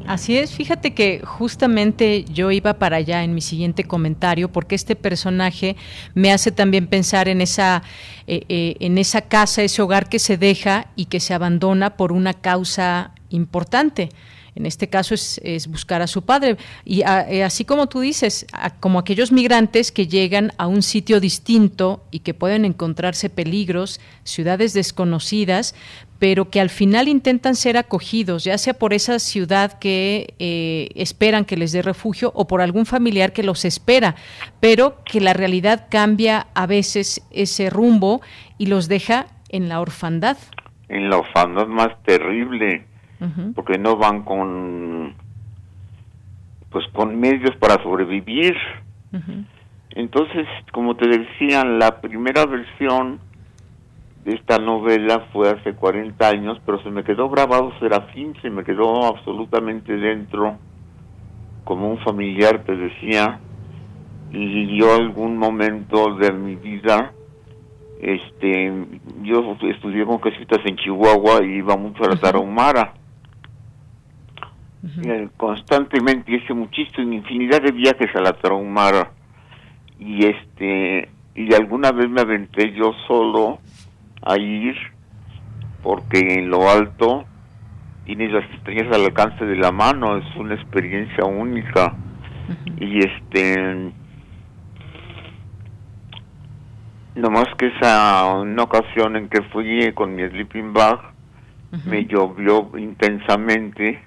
Así es, fíjate que justamente yo iba para allá en mi siguiente comentario porque este personaje me hace también pensar en esa eh, eh, en esa casa, ese hogar que se deja y que se abandona por una causa importante en este caso es, buscar a su padre. Y eh, así como tú dices, como aquellos migrantes que llegan a un sitio distinto y que pueden encontrarse peligros, ciudades desconocidas, pero que al final intentan ser acogidos, ya sea por esa ciudad que eh, esperan que les dé refugio o por algún familiar que los espera, pero que la realidad cambia a veces ese rumbo y los deja en la orfandad. En la orfandad más terrible porque no van con pues con medios para sobrevivir. Entonces, como te decía, la primera versión de esta novela fue hace 40 años, pero se me quedó grabado Serafín, se me quedó absolutamente dentro, como un familiar, te decía, y yo algún momento de mi vida, este, yo estudié con casitas en Chihuahua y iba mucho a la Tarahumara constantemente hice muchísimo infinidad de viajes a la Traumara y este y alguna vez me aventé yo solo a ir porque en lo alto tienes las estrellas al alcance de la mano es una experiencia única. Y este nomás que esa una ocasión en que fui con mi sleeping bag me llovió intensamente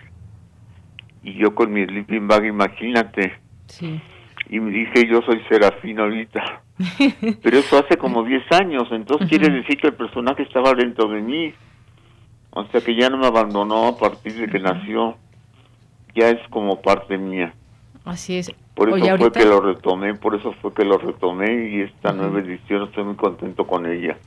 y yo con mi sleeping bag, imagínate. Sí. Y me dije, yo soy Serafín ahorita. Pero eso hace como 10 años, entonces quiere decir que el personaje estaba dentro de mí. O sea que ya no me abandonó a partir de que nació. Ya es como parte mía. Así es. Por eso fue que lo retomé, por eso fue que lo retomé y esta nueva edición estoy muy contento con ella.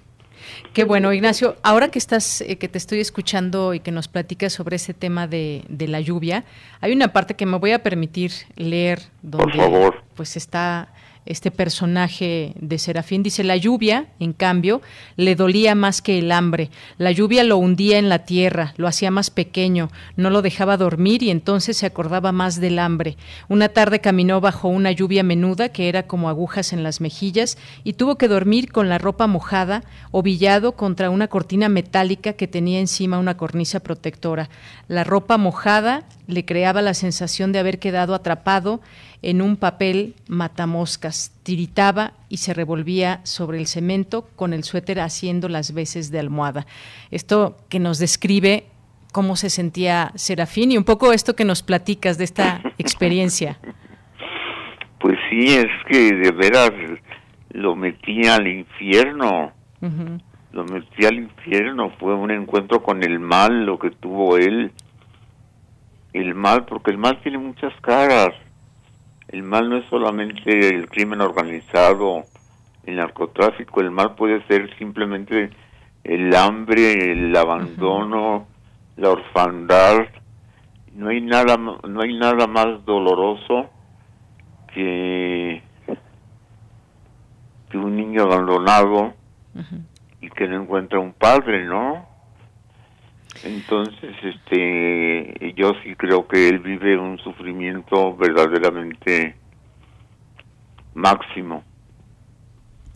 Qué bueno, Ignacio. Ahora que estás, eh, que te estoy escuchando y que nos platicas sobre ese tema de, la lluvia, hay una parte que me voy a permitir leer donde, pues está este personaje de Serafín. Dice, la lluvia, en cambio, le dolía más que el hambre. La lluvia lo hundía en la tierra, lo hacía más pequeño, no lo dejaba dormir y entonces se acordaba más del hambre. Una tarde caminó bajo una lluvia menuda que era como agujas en las mejillas y tuvo que dormir con la ropa mojada, ovillado contra una cortina metálica que tenía encima una cornisa protectora. La ropa mojada le creaba la sensación de haber quedado atrapado en un papel matamoscas, tiritaba y se revolvía sobre el cemento con el suéter haciendo las veces de almohada. Esto que nos describe cómo se sentía Serafín y un poco esto que nos platicas de esta experiencia. Pues sí, es que de veras lo metía al infierno. Lo metí al infierno. Fue un encuentro con el mal lo que tuvo él. El mal, porque el mal tiene muchas caras el mal no es solamente el crimen organizado, el narcotráfico, el mal puede ser simplemente el hambre, el abandono, la orfandad. No hay nada, no hay nada más doloroso que, que un niño abandonado y que no encuentra un padre, ¿no? Entonces, este, yo sí creo que él vive un sufrimiento verdaderamente máximo.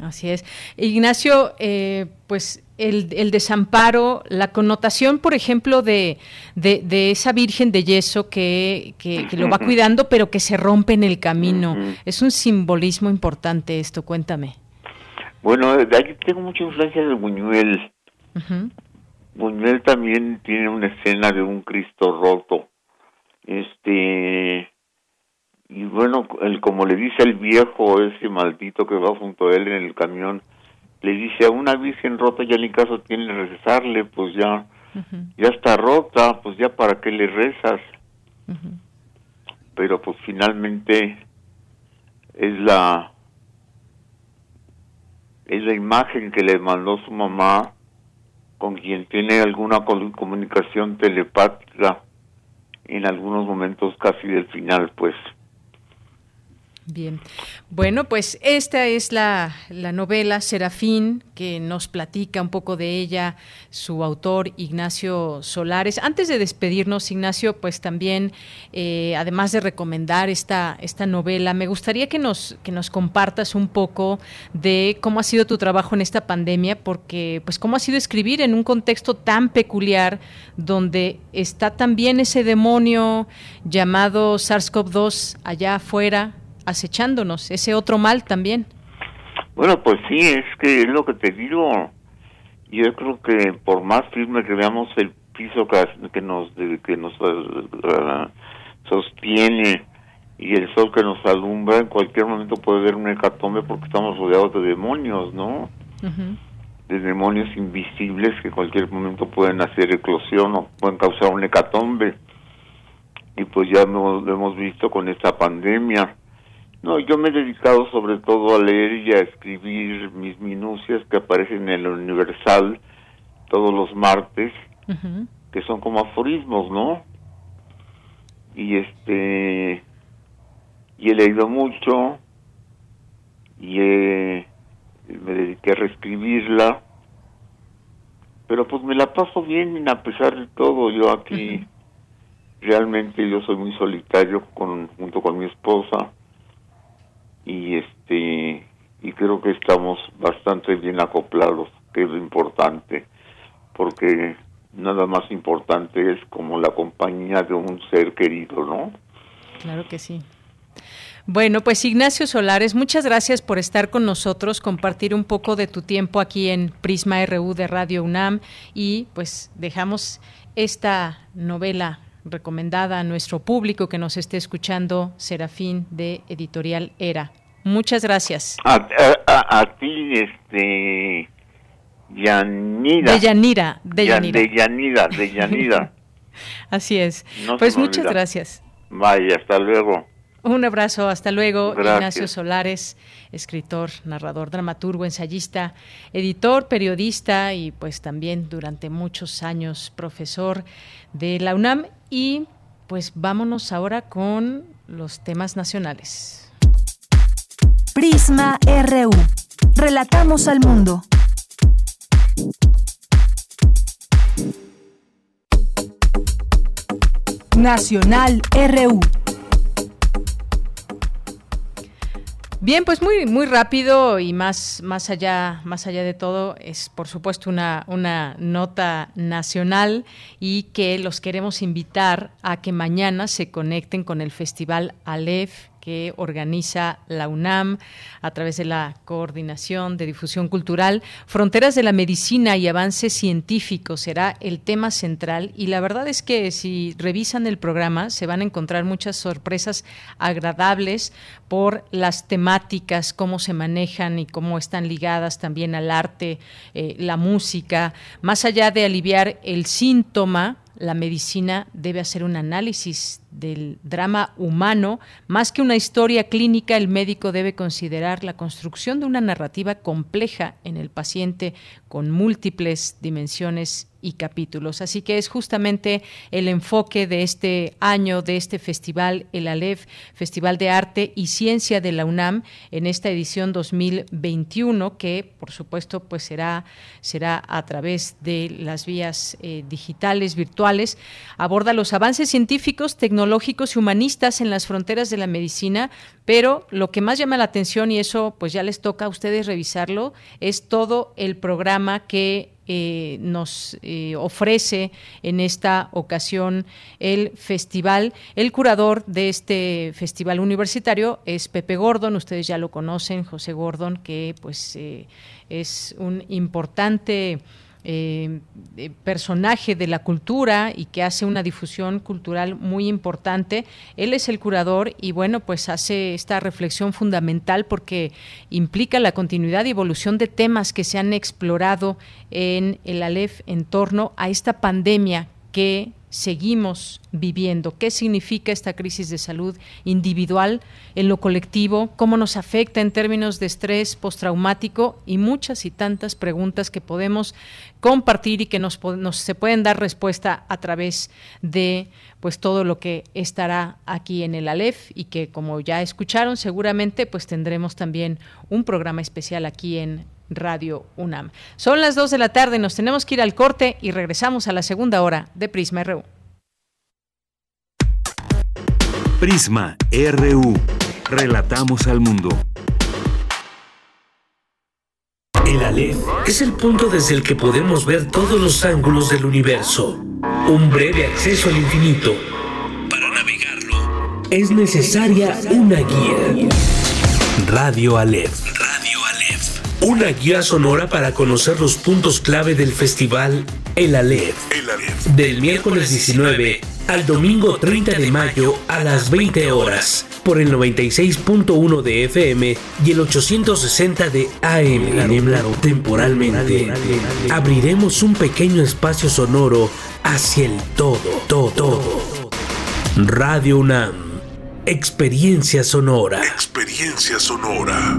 Así es. Ignacio, eh, pues el, el, desamparo, la connotación, por ejemplo, de, de, esa Virgen de yeso que, que, lo va cuidando, pero que se rompe en el camino. Es un simbolismo importante esto, cuéntame. Bueno, de ahí tengo mucha influencia del Buñuel. Buñuel también tiene una escena de un Cristo roto. Este y bueno, el como le dice el viejo ese maldito que va junto a él en el camión, le dice a una virgen rota ya ni caso tiene rezarle, pues ya ya está rota, pues ya para qué le rezas. Pero pues finalmente es la es la imagen que le mandó su mamá con quien tiene alguna comunicación telepática en algunos momentos casi del final, pues. Bien. Bueno, pues esta es la, novela Serafín, que nos platica un poco de ella su autor Ignacio Solares. Antes de despedirnos, Ignacio, pues también, eh, además de recomendar esta, esta novela, me gustaría que nos, que nos compartas un poco de cómo ha sido tu trabajo en esta pandemia, porque, pues, cómo ha sido escribir en un contexto tan peculiar, donde está también ese demonio llamado SARS-CoV-2 allá afuera acechándonos, ese otro mal también. Bueno, pues sí, es que es lo que te digo. Yo creo que por más firme que veamos el piso que, nos que nos uh, sostiene y el sol que nos alumbra, en cualquier momento puede haber un hecatombe porque estamos rodeados de demonios, ¿no? De demonios invisibles que en cualquier momento pueden hacer eclosión o pueden causar un hecatombe. Y pues ya lo hemos visto con esta pandemia no, yo me he dedicado sobre todo a leer y a escribir mis minucias que aparecen en el Universal todos los martes, que son como aforismos, ¿no? Y este y he leído mucho y me dediqué a reescribirla, pero pues me la paso bien a pesar de todo. Yo aquí realmente yo soy muy solitario con junto con mi esposa y este y creo que estamos bastante bien acoplados, que es lo importante, porque nada más importante es como la compañía de un ser querido, ¿no? Claro que sí. Bueno, pues Ignacio Solares, muchas gracias por estar con nosotros, compartir un poco de tu tiempo aquí en Prisma RU de Radio UNAM y pues dejamos esta novela recomendada a nuestro público que nos esté escuchando, Serafín de Editorial Era. Muchas gracias. A, ti, este, Yanira. De Yanira, de Yanira. De Yanira, de Yanira. Así es. pues muchas gracias. Vaya, hasta luego. Un abrazo, hasta luego. Ignacio Solares, escritor, narrador, dramaturgo, ensayista, editor, periodista y pues también durante muchos años profesor de la UNAM. Y pues vámonos ahora con los temas nacionales. Prisma RU. Relatamos al mundo. Nacional RU. Bien, pues muy, muy rápido y más, más allá, más allá de todo, es por supuesto una, una nota nacional y que los queremos invitar a que mañana se conecten con el Festival Aleph que organiza la UNAM a través de la Coordinación de Difusión Cultural. Fronteras de la Medicina y Avance Científico será el tema central y la verdad es que si revisan el programa se van a encontrar muchas sorpresas agradables por las temáticas, cómo se manejan y cómo están ligadas también al arte, eh, la música, más allá de aliviar el síntoma, la medicina debe hacer un análisis del drama humano, más que una historia clínica, el médico debe considerar la construcción de una narrativa compleja en el paciente con múltiples dimensiones y capítulos. Así que es justamente el enfoque de este año, de este festival, el ALEF, Festival de Arte y Ciencia de la UNAM, en esta edición 2021, que por supuesto pues será, será a través de las vías eh, digitales, virtuales, aborda los avances científicos, tecnológicos y humanistas en las fronteras de la medicina, pero lo que más llama la atención, y eso pues ya les toca a ustedes revisarlo, es todo el programa que eh, nos eh, ofrece en esta ocasión el festival. El curador de este festival universitario es Pepe Gordon, ustedes ya lo conocen, José Gordon, que pues eh, es un importante eh, personaje de la cultura y que hace una difusión cultural muy importante. Él es el curador y bueno, pues hace esta reflexión fundamental porque implica la continuidad y evolución de temas que se han explorado en el Aleph en torno a esta pandemia que seguimos viviendo, qué significa esta crisis de salud individual, en lo colectivo, cómo nos afecta en términos de estrés postraumático y muchas y tantas preguntas que podemos compartir y que nos, se pueden dar respuesta a través de pues todo lo que estará aquí en el Alef y que como ya escucharon seguramente pues tendremos también un programa especial aquí en Radio UNAM. Son las 2 de la tarde, nos tenemos que ir al corte y regresamos a la segunda hora de Prisma RU. Prisma RU. Relatamos al mundo. El Aleph es el punto desde el que podemos ver todos los ángulos del universo. Un breve acceso al infinito. Para navegarlo es necesaria una guía. Radio Aleph una guía sonora para conocer los puntos clave del festival El Aleph. Del miércoles 19 al domingo 30 de mayo a las 20 horas por el 96.1 de FM y el 860 de AM. Temporalmente abriremos un pequeño espacio sonoro hacia el todo, todo, todo. Radio UNAM. Experiencia sonora. Experiencia sonora.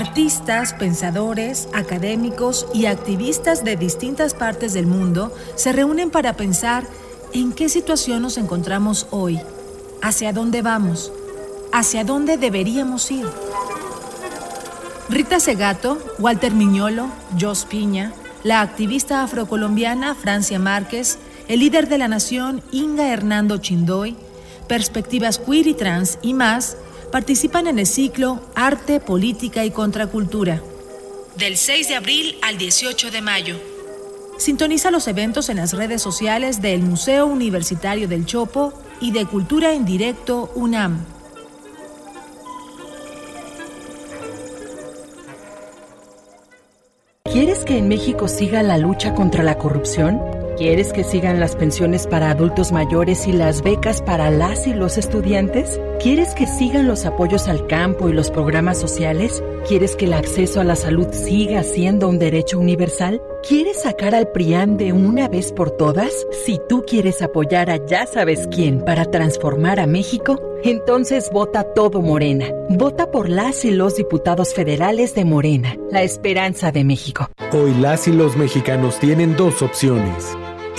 Artistas, pensadores, académicos y activistas de distintas partes del mundo se reúnen para pensar en qué situación nos encontramos hoy, hacia dónde vamos, hacia dónde deberíamos ir. Rita Segato, Walter Miñolo, Jos Piña, la activista afrocolombiana Francia Márquez, el líder de la nación, Inga Hernando Chindoy, perspectivas queer y trans y más, participan en el ciclo Arte, Política y Contracultura, del 6 de abril al 18 de mayo. Sintoniza los eventos en las redes sociales del Museo Universitario del Chopo y de Cultura en Directo UNAM. ¿Quieres que en México siga la lucha contra la corrupción? ¿Quieres que sigan las pensiones para adultos mayores y las becas para las y los estudiantes? ¿Quieres que sigan los apoyos al campo y los programas sociales? ¿Quieres que el acceso a la salud siga siendo un derecho universal? ¿Quieres sacar al PRIAN de una vez por todas? Si tú quieres apoyar a ya sabes quién para transformar a México, entonces vota todo Morena. Vota por las y los diputados federales de Morena, la esperanza de México. Hoy las y los mexicanos tienen dos opciones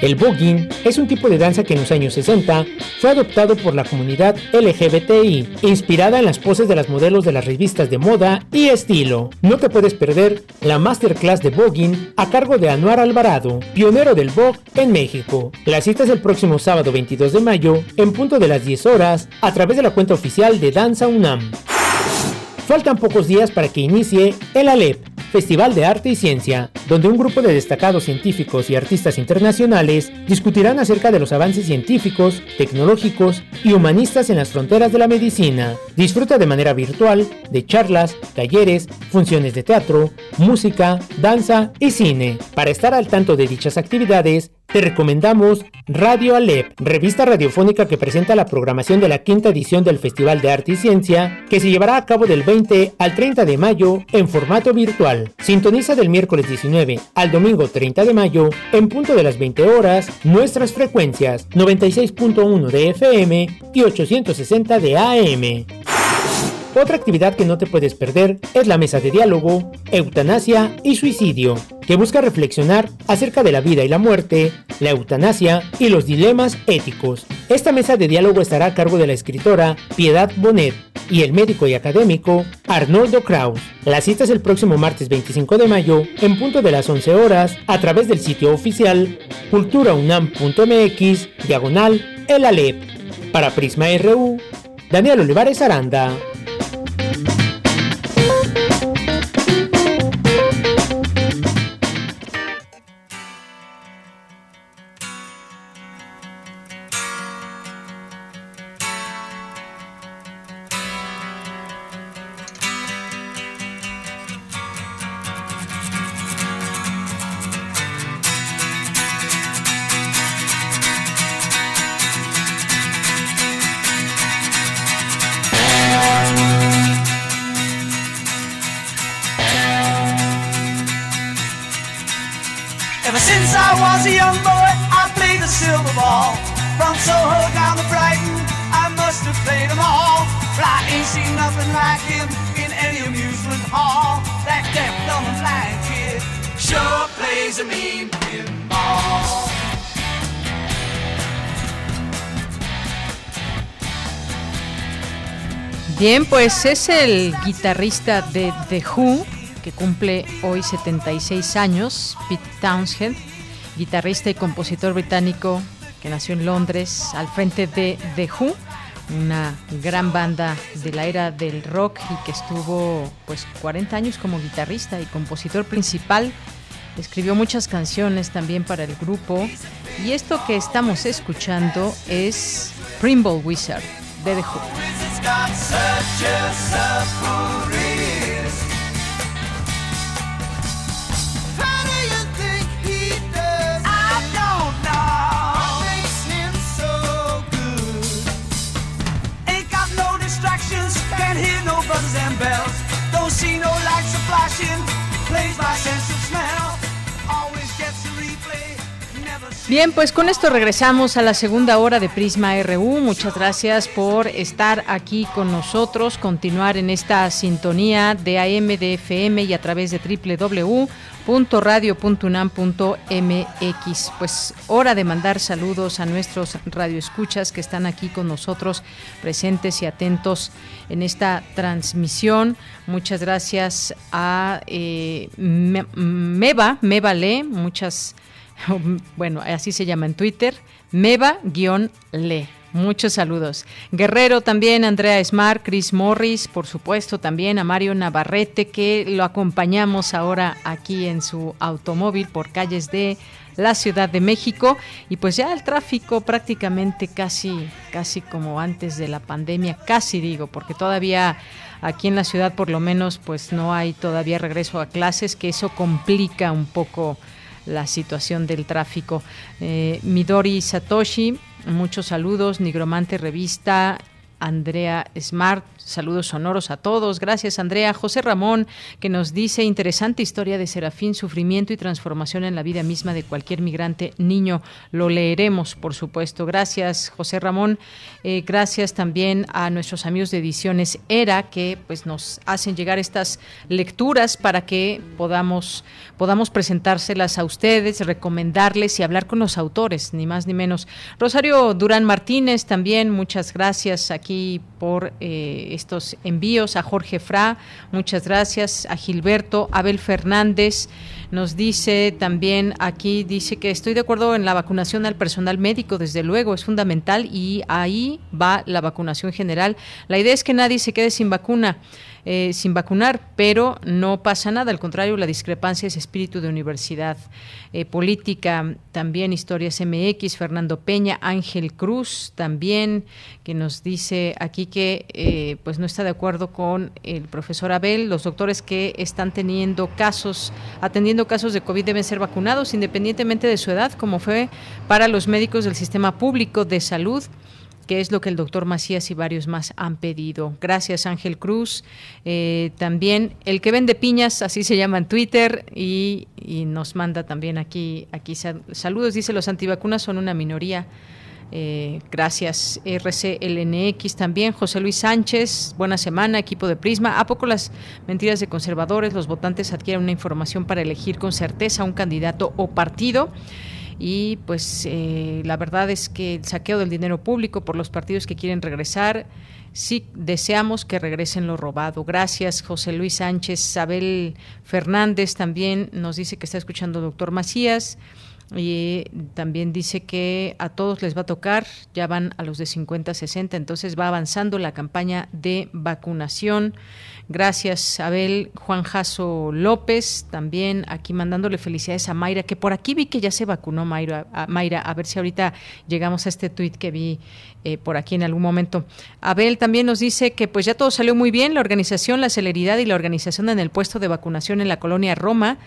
El voguing es un tipo de danza que en los años 60 fue adoptado por la comunidad LGBTI, inspirada en las poses de las modelos de las revistas de moda y estilo. No te puedes perder la masterclass de voguing a cargo de Anuar Alvarado, pionero del Vogue en México. La cita es el próximo sábado 22 de mayo, en punto de las 10 horas, a través de la cuenta oficial de Danza UNAM. Faltan pocos días para que inicie el ALEP, Festival de Arte y Ciencia, donde un grupo de destacados científicos y artistas internacionales discutirán acerca de los avances científicos, tecnológicos y humanistas en las fronteras de la medicina. Disfruta de manera virtual de charlas, talleres, funciones de teatro, música, danza y cine. Para estar al tanto de dichas actividades, te recomendamos Radio Alep, revista radiofónica que presenta la programación de la quinta edición del Festival de Arte y Ciencia, que se llevará a cabo del 20 al 30 de mayo en formato virtual. Sintoniza del miércoles 19 al domingo 30 de mayo, en punto de las 20 horas, nuestras frecuencias 96.1 de FM y 860 de AM. Otra actividad que no te puedes perder es la mesa de diálogo, eutanasia y suicidio, que busca reflexionar acerca de la vida y la muerte, la eutanasia y los dilemas éticos. Esta mesa de diálogo estará a cargo de la escritora Piedad Bonet y el médico y académico Arnoldo Kraus. La cita es el próximo martes 25 de mayo en punto de las 11 horas a través del sitio oficial culturaunam.mx diagonal el Alep. Para Prisma RU, Daniel Olivares Aranda. Bien, pues es el guitarrista de The Who, que cumple hoy 76 años, Pete Townshend, guitarrista y compositor británico que nació en Londres al frente de The Who, una gran banda de la era del rock y que estuvo pues 40 años como guitarrista y compositor principal. Escribió muchas canciones también para el grupo y esto que estamos escuchando es Primble Wizard de The Who. not such a suffering. Bien, pues con esto regresamos a la segunda hora de Prisma RU. Muchas gracias por estar aquí con nosotros, continuar en esta sintonía de AM, FM y a través de www.radio.unam.mx. Pues hora de mandar saludos a nuestros radioescuchas que están aquí con nosotros, presentes y atentos en esta transmisión. Muchas gracias a eh, Meva, Meva Le, muchas gracias bueno, así se llama en Twitter, Meva-Le. Muchos saludos. Guerrero también, Andrea Smart, Chris Morris, por supuesto también a Mario Navarrete, que lo acompañamos ahora aquí en su automóvil por calles de la Ciudad de México. Y pues ya el tráfico prácticamente casi, casi como antes de la pandemia, casi digo, porque todavía aquí en la ciudad por lo menos pues no hay todavía regreso a clases, que eso complica un poco la situación del tráfico. Eh, Midori Satoshi, muchos saludos, Nigromante Revista, Andrea Smart, Saludos sonoros a todos. Gracias, Andrea. José Ramón, que nos dice interesante historia de Serafín, sufrimiento y transformación en la vida misma de cualquier migrante niño. Lo leeremos, por supuesto. Gracias, José Ramón. Eh, gracias también a nuestros amigos de Ediciones Era, que pues nos hacen llegar estas lecturas para que podamos, podamos presentárselas a ustedes, recomendarles y hablar con los autores, ni más ni menos. Rosario Durán Martínez, también muchas gracias aquí por eh, estos envíos, a Jorge Fra, muchas gracias, a Gilberto, Abel Fernández, nos dice también aquí, dice que estoy de acuerdo en la vacunación al personal médico, desde luego, es fundamental y ahí va la vacunación general. La idea es que nadie se quede sin vacuna. Eh, sin vacunar, pero no pasa nada, al contrario, la discrepancia es espíritu de universidad. Eh, política, también Historias MX, Fernando Peña, Ángel Cruz, también, que nos dice aquí que eh, pues no está de acuerdo con el profesor Abel, los doctores que están teniendo casos, atendiendo casos de COVID deben ser vacunados independientemente de su edad, como fue para los médicos del sistema público de salud que es lo que el doctor Macías y varios más han pedido. Gracias, Ángel Cruz. Eh, también el que vende piñas, así se llama en Twitter, y, nos manda también aquí, aquí saludos. Dice, los antivacunas son una minoría. Eh, gracias, RCLNX también. José Luis Sánchez, buena semana, equipo de Prisma. ¿A poco las mentiras de conservadores? Los votantes adquieren una información para elegir con certeza un candidato o partido y pues eh, la verdad es que el saqueo del dinero público por los partidos que quieren regresar, sí deseamos que regresen lo robado. Gracias, José Luis Sánchez. Isabel Fernández también nos dice que está escuchando doctor Macías y también dice que a todos les va a tocar, ya van a los de 50 60, entonces va avanzando la campaña de vacunación. Gracias, Abel. Juan Jaso López, también aquí mandándole felicidades a Mayra, que por aquí vi que ya se vacunó Mayra, a, Mayra, a ver si ahorita llegamos a este tuit que vi eh, por aquí en algún momento. Abel también nos dice que pues ya todo salió muy bien, la organización, la celeridad y la organización en el puesto de vacunación en la colonia Roma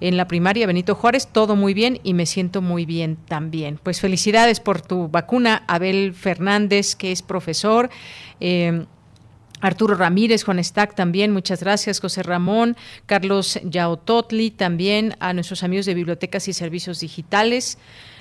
en la primaria Benito Juárez, todo muy bien y me siento muy bien también. Pues felicidades por tu vacuna, Abel Fernández, que es profesor. Eh, Arturo Ramírez, Juan Stack también, muchas gracias, José Ramón, Carlos Yaototli también, a nuestros amigos de Bibliotecas y Servicios Digitales.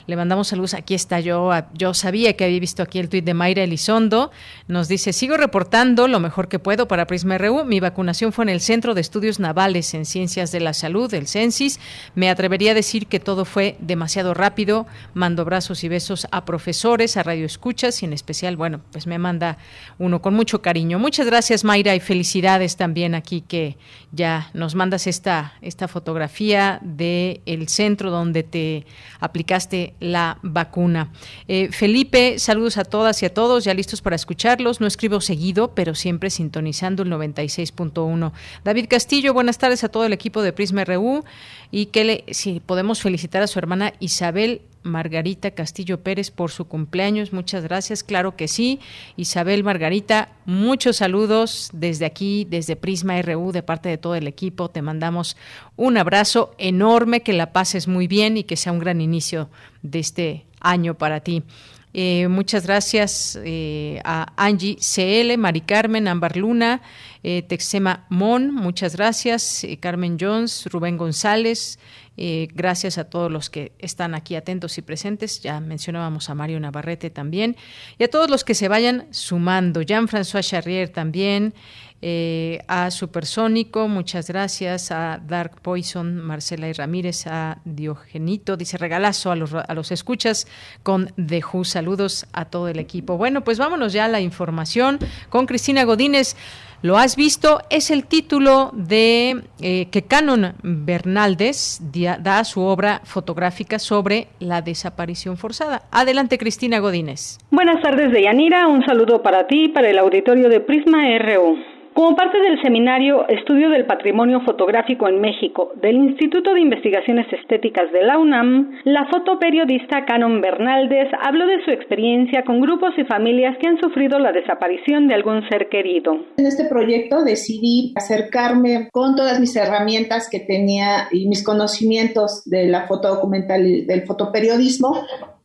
Le mandamos saludos. Aquí está yo. Yo sabía que había visto aquí el tuit de Mayra Elizondo. Nos dice, sigo reportando lo mejor que puedo para Prisma RU. Mi vacunación fue en el Centro de Estudios Navales en Ciencias de la Salud, el CENSIS. Me atrevería a decir que todo fue demasiado rápido. Mando brazos y besos a profesores, a Radio Escuchas y en especial, bueno, pues me manda uno con mucho cariño. Muchas gracias, Mayra, y felicidades también aquí que ya nos mandas esta, esta fotografía del el centro donde te aplicaste la vacuna. Eh, Felipe, saludos a todas y a todos, ya listos para escucharlos. No escribo seguido, pero siempre sintonizando el 96.1. David Castillo, buenas tardes a todo el equipo de Prisma RU y que le, si podemos felicitar a su hermana Isabel Margarita Castillo Pérez por su cumpleaños. Muchas gracias, claro que sí. Isabel Margarita, muchos saludos desde aquí, desde Prisma RU, de parte de todo el equipo. Te mandamos un abrazo enorme, que la pases muy bien y que sea un gran inicio de este año para ti. Eh, muchas gracias eh, a Angie CL, Mari Carmen, Ámbar Luna, eh, Texema Mon, muchas gracias, Carmen Jones, Rubén González, gracias a todos los que están aquí atentos y presentes. Ya mencionábamos a Mario Navarrete también. Y a todos los que se vayan sumando. Jean-François Charrier también. Eh, a Supersónico, muchas gracias, a Dark Poison, Marcela y Ramírez, a Diogenito, dice regalazo a los, a los escuchas con The saludos a todo el equipo. Bueno, pues vámonos ya a la información con Cristina Godínez. Lo has visto, es el título de eh, que Canon Bernaldez da su obra fotográfica sobre la desaparición forzada. Adelante, Cristina Godínez. Buenas tardes, Deyanira. Un saludo para ti, para el auditorio de Prisma RU. Como parte del seminario Estudio del Patrimonio Fotográfico en México del Instituto de Investigaciones Estéticas de la UNAM, la fotoperiodista Canon Bernaldez habló de su experiencia con grupos y familias que han sufrido la desaparición de algún ser querido. En este proyecto decidí acercarme con todas mis herramientas que tenía y mis conocimientos de la foto documental y del fotoperiodismo,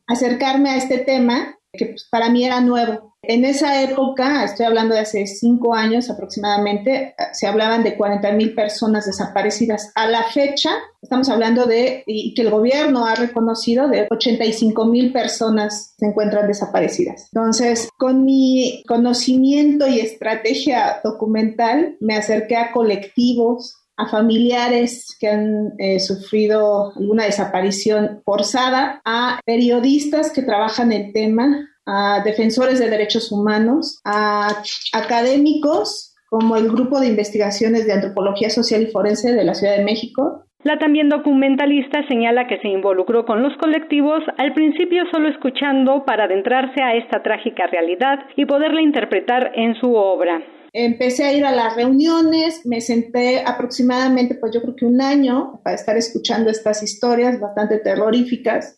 acercarme a este tema que para mí era nuevo en esa época, estoy hablando de hace cinco años aproximadamente, se hablaban de 40 mil personas desaparecidas. A la fecha, estamos hablando de, y que el gobierno ha reconocido, de 85 mil personas se encuentran desaparecidas. Entonces, con mi conocimiento y estrategia documental, me acerqué a colectivos, a familiares que han eh, sufrido alguna desaparición forzada, a periodistas que trabajan el tema, a defensores de derechos humanos, a académicos como el Grupo de Investigaciones de Antropología Social y Forense de la Ciudad de México. La también documentalista señala que se involucró con los colectivos al principio solo escuchando para adentrarse a esta trágica realidad y poderla interpretar en su obra. Empecé a ir a las reuniones, me senté aproximadamente, pues yo creo que un año para estar escuchando estas historias bastante terroríficas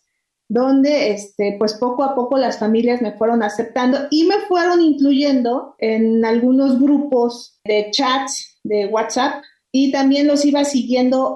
donde este, pues poco a poco las familias me fueron aceptando y me fueron incluyendo en algunos grupos de chats de WhatsApp y también los iba siguiendo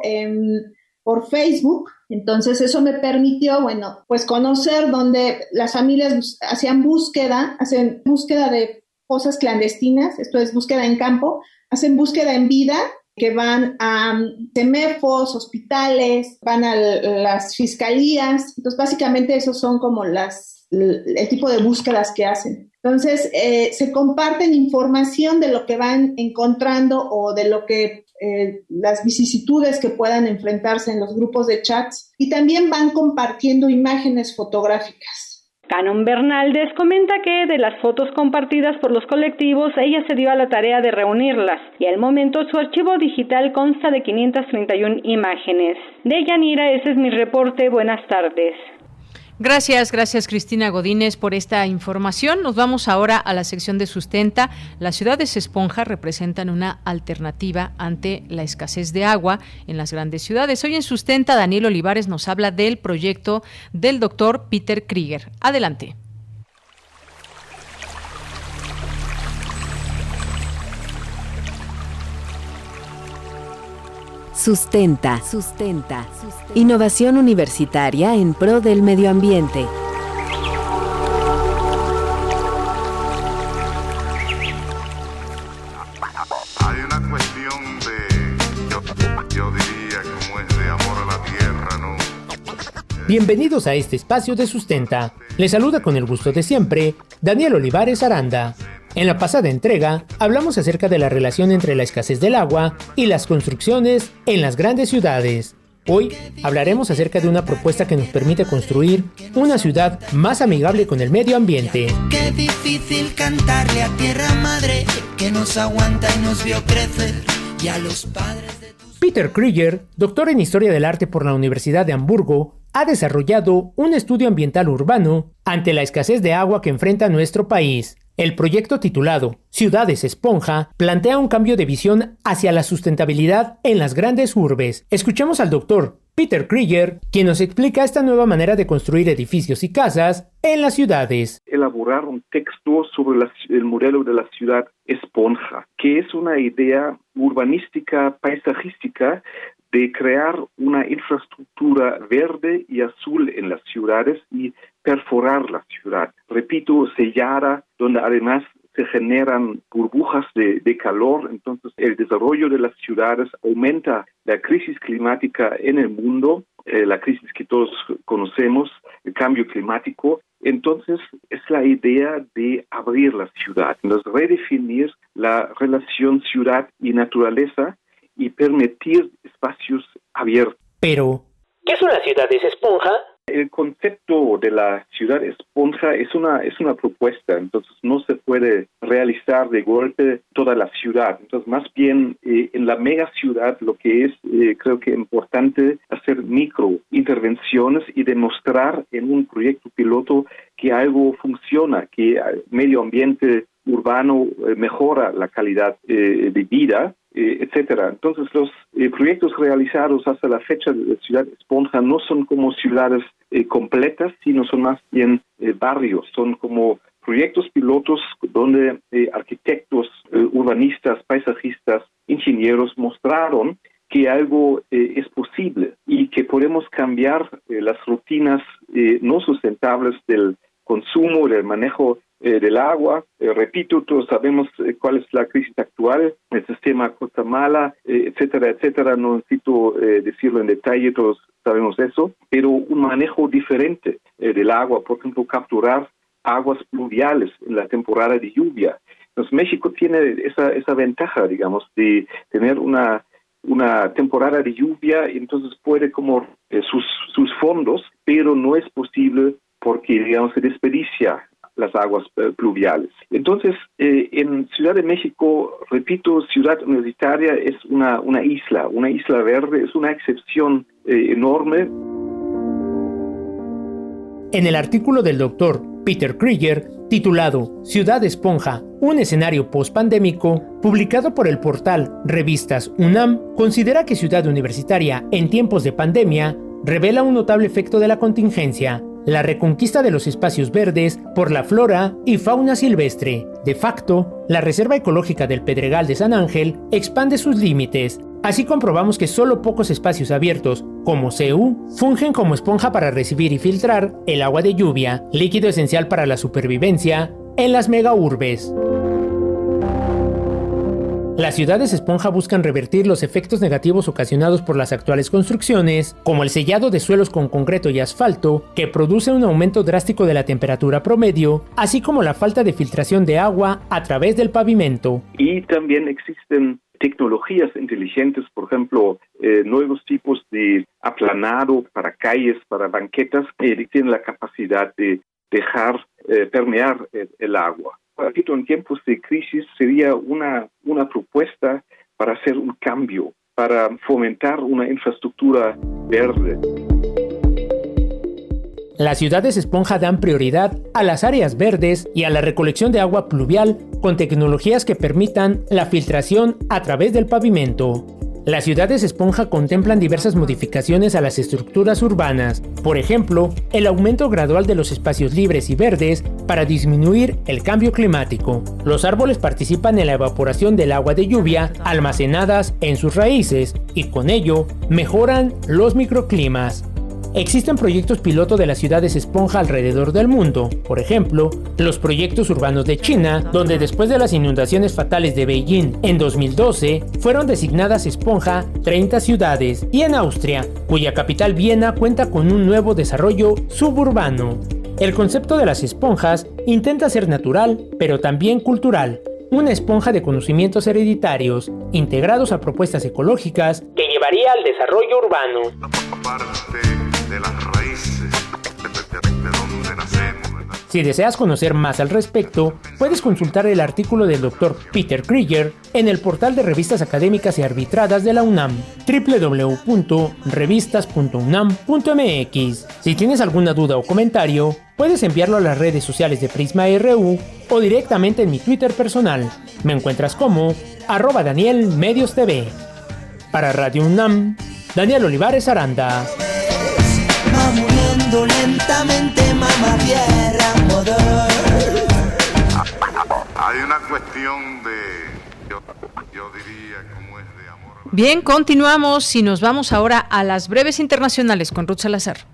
por Facebook. Entonces eso me permitió, bueno, pues conocer donde las familias hacían búsqueda, hacen búsqueda de cosas clandestinas, esto es búsqueda en campo, hacen búsqueda en vida que van a temefos, hospitales, van a las fiscalías. Entonces, básicamente esos son como las, el tipo de búsquedas que hacen. Entonces, eh, se comparten información de lo que van encontrando o de lo que eh, las vicisitudes que puedan enfrentarse en los grupos de chats y también van compartiendo imágenes fotográficas. Canon Bernaldez comenta que de las fotos compartidas por los colectivos, ella se dio a la tarea de reunirlas y al momento su archivo digital consta de 531 imágenes. De Yanira, ese es mi reporte. Buenas tardes. Gracias, gracias Cristina Godínez por esta información. Nos vamos ahora a la sección de sustenta. Las ciudades esponja representan una alternativa ante la escasez de agua en las grandes ciudades. Hoy en sustenta Daniel Olivares nos habla del proyecto del doctor Peter Krieger. Adelante. Sustenta. Sustenta. Innovación universitaria en pro del medio ambiente. Hay una cuestión de, yo, diría, como es de amor a la tierra, ¿no? Bienvenidos a este espacio de Sustenta. Les saluda con el gusto de siempre Daniel Olivares Aranda. En la pasada entrega hablamos acerca de la relación entre la escasez del agua y las construcciones en las grandes ciudades. Hoy hablaremos acerca de una propuesta que nos permite construir una ciudad más amigable con el medio ambiente. Qué difícil cantarle a tierra madre que nos aguanta y nos vio crecer y a los padres de Peter Krieger, doctor en Historia del Arte por la Universidad de Hamburgo, ha desarrollado un estudio ambiental urbano ante la escasez de agua que enfrenta nuestro país. El proyecto titulado Ciudades Esponja plantea un cambio de visión hacia la sustentabilidad en las grandes urbes. Escuchemos al doctor Peter Krieger, quien nos explica esta nueva manera de construir edificios y casas en las ciudades. Elaborar un texto sobre el modelo de la ciudad esponja, que es una idea urbanística, paisajística de crear una infraestructura verde y azul en las ciudades y perforar la ciudad. Repito, sellara, donde además se generan burbujas de, calor, entonces el desarrollo de las ciudades aumenta la crisis climática en el mundo, eh, la crisis que todos conocemos, el cambio climático. Entonces es la idea de abrir la ciudad, entonces redefinir la relación ciudad y naturaleza y permitir espacios abiertos. Pero, ¿qué son las ciudades esponja? El concepto de la ciudad esponja es una, es una propuesta, entonces no se puede realizar de golpe toda la ciudad. Entonces, más bien eh, en la mega ciudad lo que es, eh, creo que importante hacer micro intervenciones y demostrar en un proyecto piloto que algo funciona, que el medio ambiente urbano eh, mejora la calidad de vida eh, etcétera. Entonces, los eh, proyectos realizados hasta la fecha de Ciudad Esponja no son como ciudades eh, completas, sino son más bien barrios, son como proyectos pilotos donde arquitectos, urbanistas, paisajistas, ingenieros mostraron que algo es posible y que podemos cambiar las rutinas no sustentables del consumo, del manejo eh, del agua. Eh, repito, todos sabemos eh, cuál es la crisis actual, el sistema Costa-Mala, etcétera, etcétera. No necesito decirlo en detalle, todos sabemos eso, pero un manejo diferente del agua, por ejemplo, capturar aguas pluviales en la temporada de lluvia. Entonces, México tiene esa, esa ventaja, digamos, de tener una una temporada de lluvia y entonces puede como sus, sus fondos, pero no es posible porque, digamos, se desperdicia las aguas eh, pluviales. Entonces, eh, en Ciudad de México, repito, ciudad universitaria es una, una isla, una isla verde, es una excepción eh, enorme. En el artículo del doctor Peter Krieger, titulado Ciudad Esponja, un escenario post-pandémico, publicado por el portal Revistas UNAM, considera que Ciudad Universitaria en tiempos de pandemia revela un notable efecto de la contingencia la reconquista de los espacios verdes por la flora y fauna silvestre. De facto, la Reserva Ecológica del Pedregal de San Ángel expande sus límites. Así comprobamos que solo pocos espacios abiertos, como CEU, fungen como esponja para recibir y filtrar el agua de lluvia, líquido esencial para la supervivencia, en las megaurbes. Las ciudades esponja buscan revertir los efectos negativos ocasionados por las actuales construcciones, como el sellado de suelos con concreto y asfalto, que produce un aumento drástico de la temperatura promedio, así como la falta de filtración de agua a través del pavimento. Y también existen tecnologías inteligentes, por ejemplo, eh, nuevos tipos de aplanado para calles, para banquetas, que tienen la capacidad de dejar eh, permear el agua repito, en tiempos de crisis sería una, una propuesta para hacer un cambio, para fomentar una infraestructura verde. Las ciudades esponja dan prioridad a las áreas verdes y a la recolección de agua pluvial con tecnologías que permitan la filtración a través del pavimento. Las ciudades esponja contemplan diversas modificaciones a las estructuras urbanas, por ejemplo, el aumento gradual de los espacios libres y verdes para disminuir el cambio climático. Los árboles participan en la evaporación del agua de lluvia almacenadas en sus raíces y con ello mejoran los microclimas. Existen proyectos piloto de las ciudades esponja alrededor del mundo, por ejemplo, los proyectos urbanos de China, donde después de las inundaciones fatales de Beijing en 2012, fueron designadas esponja 30 ciudades, y en Austria, cuya capital Viena cuenta con un nuevo desarrollo suburbano. El concepto de las esponjas intenta ser natural, pero también cultural, una esponja de conocimientos hereditarios, integrados a propuestas ecológicas, que llevaría al desarrollo urbano. Si deseas conocer más al respecto, puedes consultar el artículo del Dr. Peter Krieger en el portal de revistas académicas y arbitradas de la UNAM, www.revistas.unam.mx. Si tienes alguna duda o comentario, puedes enviarlo a las redes sociales de Prisma RU o directamente en mi Twitter personal. Me encuentras como arroba Daniel Medios TV. Para Radio UNAM, Daniel Olivares Aranda lentamente mama tierra, motor. Hay una cuestión de, yo, diría, como es de amor. Bien, continuamos y nos vamos ahora a las breves internacionales con Ruth Salazar.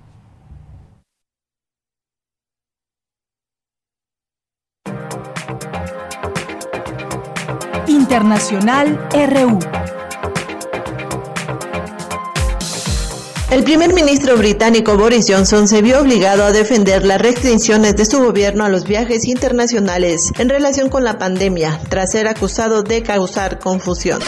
Internacional RU. El primer ministro británico Boris Johnson se vio obligado a defender las restricciones de su gobierno a los viajes internacionales en relación con la pandemia, tras ser acusado de causar confusión.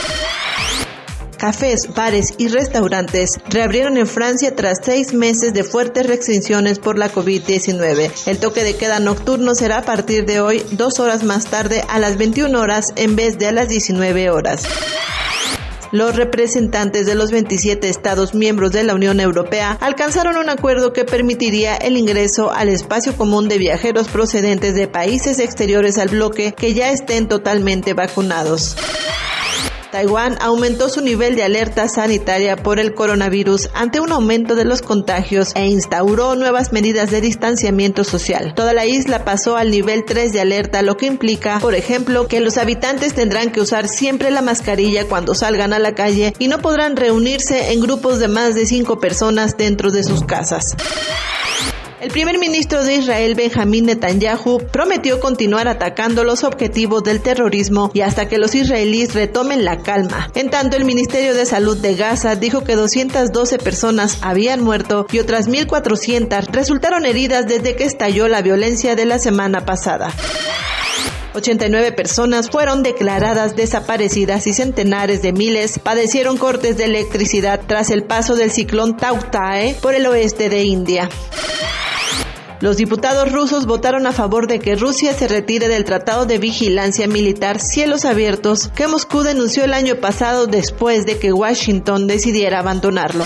Cafés, bares y restaurantes reabrieron en Francia tras seis meses de fuertes restricciones por la COVID-19. El toque de queda nocturno será a partir de hoy dos horas más tarde a las 21 horas en vez de a las 19 horas. Los representantes de los 27 Estados miembros de la Unión Europea alcanzaron un acuerdo que permitiría el ingreso al espacio común de viajeros procedentes de países exteriores al bloque que ya estén totalmente vacunados. Taiwán aumentó su nivel de alerta sanitaria por el coronavirus ante un aumento de los contagios e instauró nuevas medidas de distanciamiento social. Toda la isla pasó al nivel 3 de alerta, lo que implica, por ejemplo, que los habitantes tendrán que usar siempre la mascarilla cuando salgan a la calle y no podrán reunirse en grupos de más de 5 personas dentro de sus casas. El primer ministro de Israel, Benjamín Netanyahu, prometió continuar atacando los objetivos del terrorismo y hasta que los israelíes retomen la calma. En tanto, el Ministerio de Salud de Gaza dijo que 212 personas habían muerto y otras 1.400 resultaron heridas desde que estalló la violencia de la semana pasada. 89 personas fueron declaradas desaparecidas y centenares de miles padecieron cortes de electricidad tras el paso del ciclón Tauktae por el oeste de India. Los diputados rusos votaron a favor de que Rusia se retire del Tratado de Vigilancia Militar Cielos Abiertos que Moscú denunció el año pasado después de que Washington decidiera abandonarlo.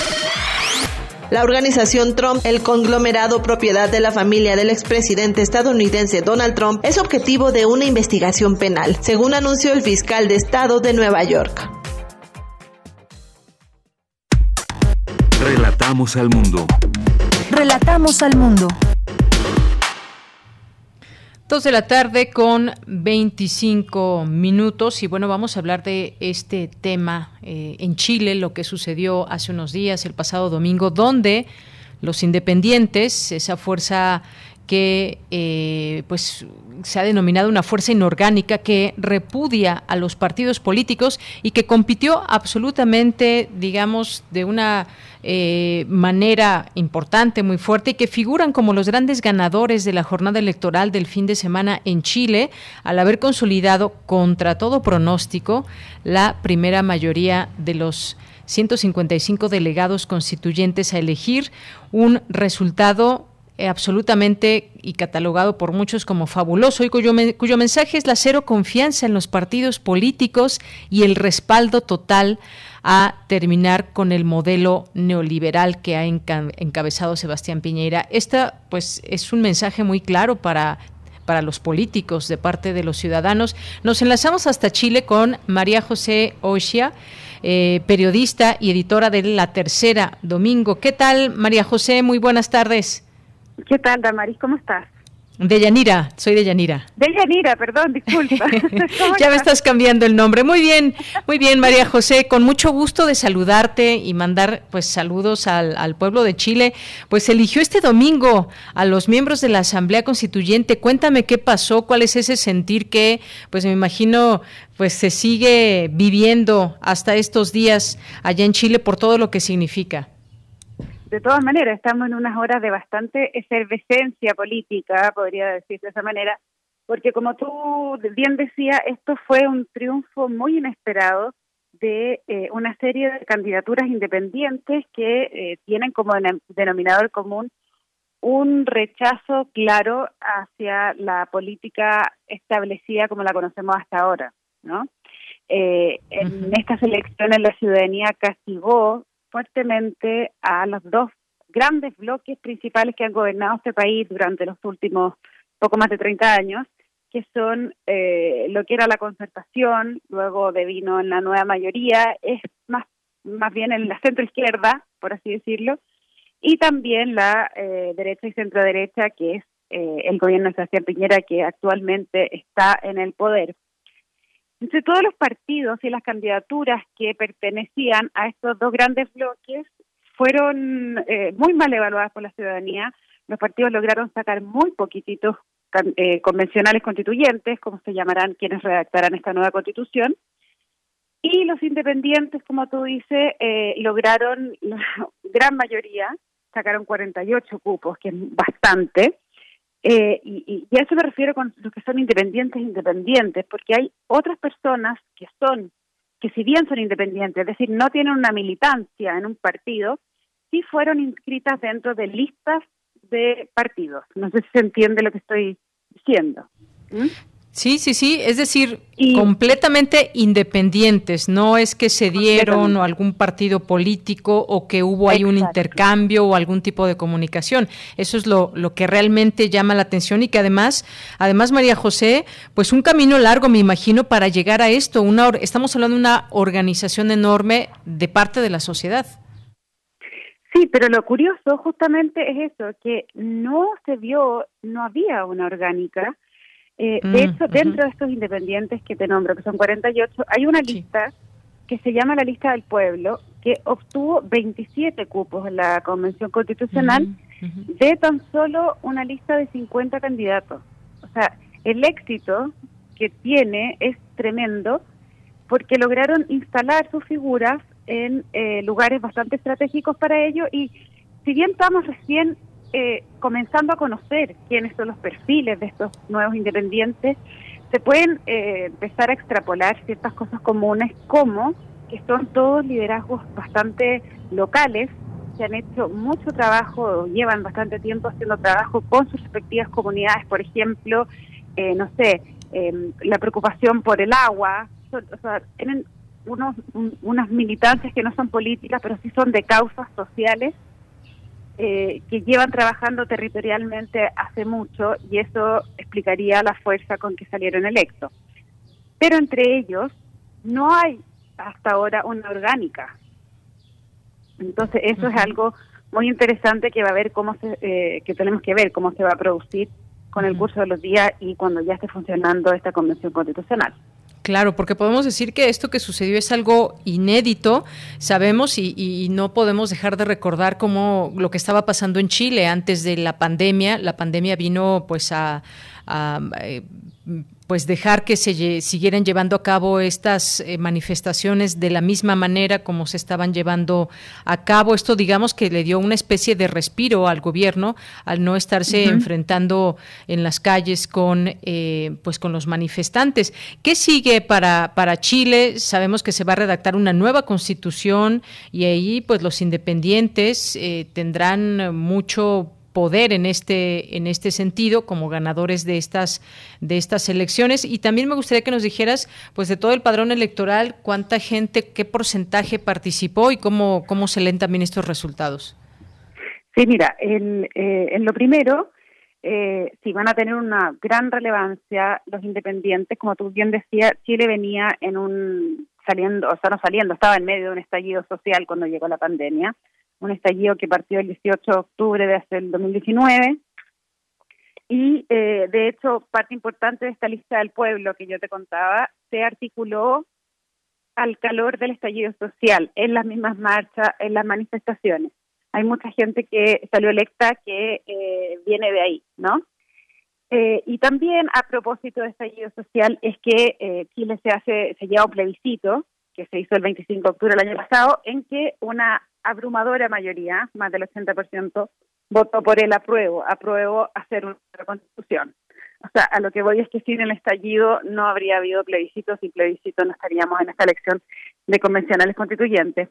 La organización Trump, el conglomerado propiedad de la familia del expresidente estadounidense Donald Trump, es objetivo de una investigación penal, según anunció el fiscal de Estado de Nueva York. Relatamos al mundo. Relatamos al mundo. Dos de la tarde con 25 minutos. Y bueno, vamos a hablar de este tema eh, en Chile, lo que sucedió hace unos días, el pasado domingo, donde los independientes, esa fuerza que eh, pues se ha denominado una fuerza inorgánica que repudia a los partidos políticos y que compitió absolutamente, digamos, de una eh, manera importante, muy fuerte, y que figuran como los grandes ganadores de la jornada electoral del fin de semana en Chile, al haber consolidado contra todo pronóstico la primera mayoría de los 155 delegados constituyentes a elegir, un resultado eh, absolutamente y catalogado por muchos como fabuloso y cuyo, mensaje es la cero confianza en los partidos políticos y el respaldo total a terminar con el modelo neoliberal que ha encabezado Sebastián Piñera. Esta pues es un mensaje muy claro para para los políticos de parte de los ciudadanos. Nos enlazamos hasta Chile con María José Oshia, eh, periodista y editora de La Tercera Domingo. ¿Qué tal, María José? Muy buenas tardes. ¿Qué tal, Damaris? ¿Cómo estás? De Yanira, soy de Yanira. De Yanira, perdón, disculpa. ya me estás cambiando el nombre. Muy bien, muy bien, María José, con mucho gusto de saludarte y mandar pues saludos al, al, pueblo de Chile. Pues eligió este domingo a los miembros de la Asamblea Constituyente. Cuéntame qué pasó, cuál es ese sentir que, pues me imagino, pues se sigue viviendo hasta estos días allá en Chile por todo lo que significa de todas maneras, estamos en unas horas de bastante efervescencia política, podría decir de esa manera, porque como tú bien decías, esto fue un triunfo muy inesperado de eh, una serie de candidaturas independientes que eh, tienen como denominador común un rechazo claro hacia la política establecida como la conocemos hasta ahora, ¿no? Eh, en estas elecciones la ciudadanía castigó fuertemente a los dos grandes bloques principales que han gobernado este país durante los últimos poco más de 30 años, que son eh, lo que era la concertación, luego de vino en la nueva mayoría, es más, más bien en la centro izquierda, por así decirlo, y también la eh, derecha y centro derecha, que es eh, el gobierno de Sebastián Piñera, que actualmente está en el poder. Entre todos los partidos y las candidaturas que pertenecían a estos dos grandes bloques fueron eh, muy mal evaluadas por la ciudadanía. Los partidos lograron sacar muy poquititos eh, convencionales constituyentes, como se llamarán quienes redactarán esta nueva constitución, Y los independientes, como tú dices, eh, lograron la gran mayoría, sacaron 48 cupos, que es bastante. Eh, y, y, a eso me refiero con los que son independientes independientes, porque hay otras personas que son, que si bien son independientes, es decir, no tienen una militancia en un partido, sí fueron inscritas dentro de listas de partidos. No sé si se entiende lo que estoy diciendo. ¿Mm? Sí, sí, sí, es decir, completamente independientes, no es que se dieron o algún partido político o que hubo ahí un intercambio o algún tipo de comunicación. Eso es lo, lo que realmente llama la atención y que además, además María José, pues un camino largo me imagino para llegar a esto. Una, estamos hablando de una organización enorme de parte de la sociedad. Sí, pero lo curioso justamente es eso, que no se vio, no había una orgánica eh, de mm, hecho, dentro de estos independientes que te nombro, que son 48, hay una lista que se llama la lista del pueblo, que obtuvo 27 cupos en la Convención Constitucional de tan solo una lista de 50 candidatos. O sea, el éxito que tiene es tremendo porque lograron instalar sus figuras en eh, lugares bastante estratégicos para ello y si bien estamos recién eh, comenzando a conocer quiénes son los perfiles de estos nuevos independientes, se pueden eh, empezar a extrapolar ciertas cosas comunes como que son todos liderazgos bastante locales, que han hecho mucho trabajo, llevan bastante tiempo haciendo trabajo con sus respectivas comunidades, por ejemplo, eh, no sé, em, la preocupación por el agua, o sea, tienen unos, unas militancias que no son políticas, pero sí son de causas sociales eh, que llevan trabajando territorialmente hace mucho y eso explicaría la fuerza con que salieron electos. Pero entre ellos no hay hasta ahora una orgánica. Entonces eso es algo muy interesante que va a ver cómo se, eh, que tenemos que ver cómo se va a producir con el curso de los días y cuando ya esté funcionando esta convención constitucional. Claro, porque podemos decir que esto que sucedió es algo inédito, sabemos, y, no podemos dejar de recordar cómo lo que estaba pasando en Chile antes de la pandemia. La pandemia vino pues a, eh, pues dejar que se siguieran llevando a cabo estas eh, manifestaciones de la misma manera como se estaban llevando a cabo. Esto, digamos, que le dio una especie de respiro al gobierno al no estarse enfrentando en las calles con, eh, pues, con los manifestantes. ¿Qué sigue para, para Chile? Sabemos que se va a redactar una nueva constitución y ahí, pues, los independientes eh, tendrán mucho poder en este en este sentido como ganadores de estas de estas elecciones. Y también me gustaría que nos dijeras pues de todo el padrón electoral cuánta gente qué porcentaje participó y cómo cómo se leen también estos resultados. Sí mira en, eh, en lo primero eh, si van a tener una gran relevancia los independientes. Como tú bien decías Chile venía en un saliendo o sea no saliendo estaba en medio de un estallido social cuando llegó la pandemia un estallido que partió el 18 de octubre de hace el 2019. Y eh, de hecho, parte importante de esta lista del pueblo que yo te contaba se articuló al calor del estallido social, en las mismas marchas, en las manifestaciones. Hay mucha gente que salió electa que eh, viene de ahí, ¿no? Eh, y también a propósito de estallido social es que Chile se hace, se lleva un plebiscito que se hizo el 25 de octubre del año pasado, en que una abrumadora mayoría, más del 80%, votó por el apruebo, apruebo hacer una constitución. O sea, a lo que voy es que sin el estallido no habría habido plebiscito, sin plebiscito no estaríamos en esta elección de convencionales constituyentes.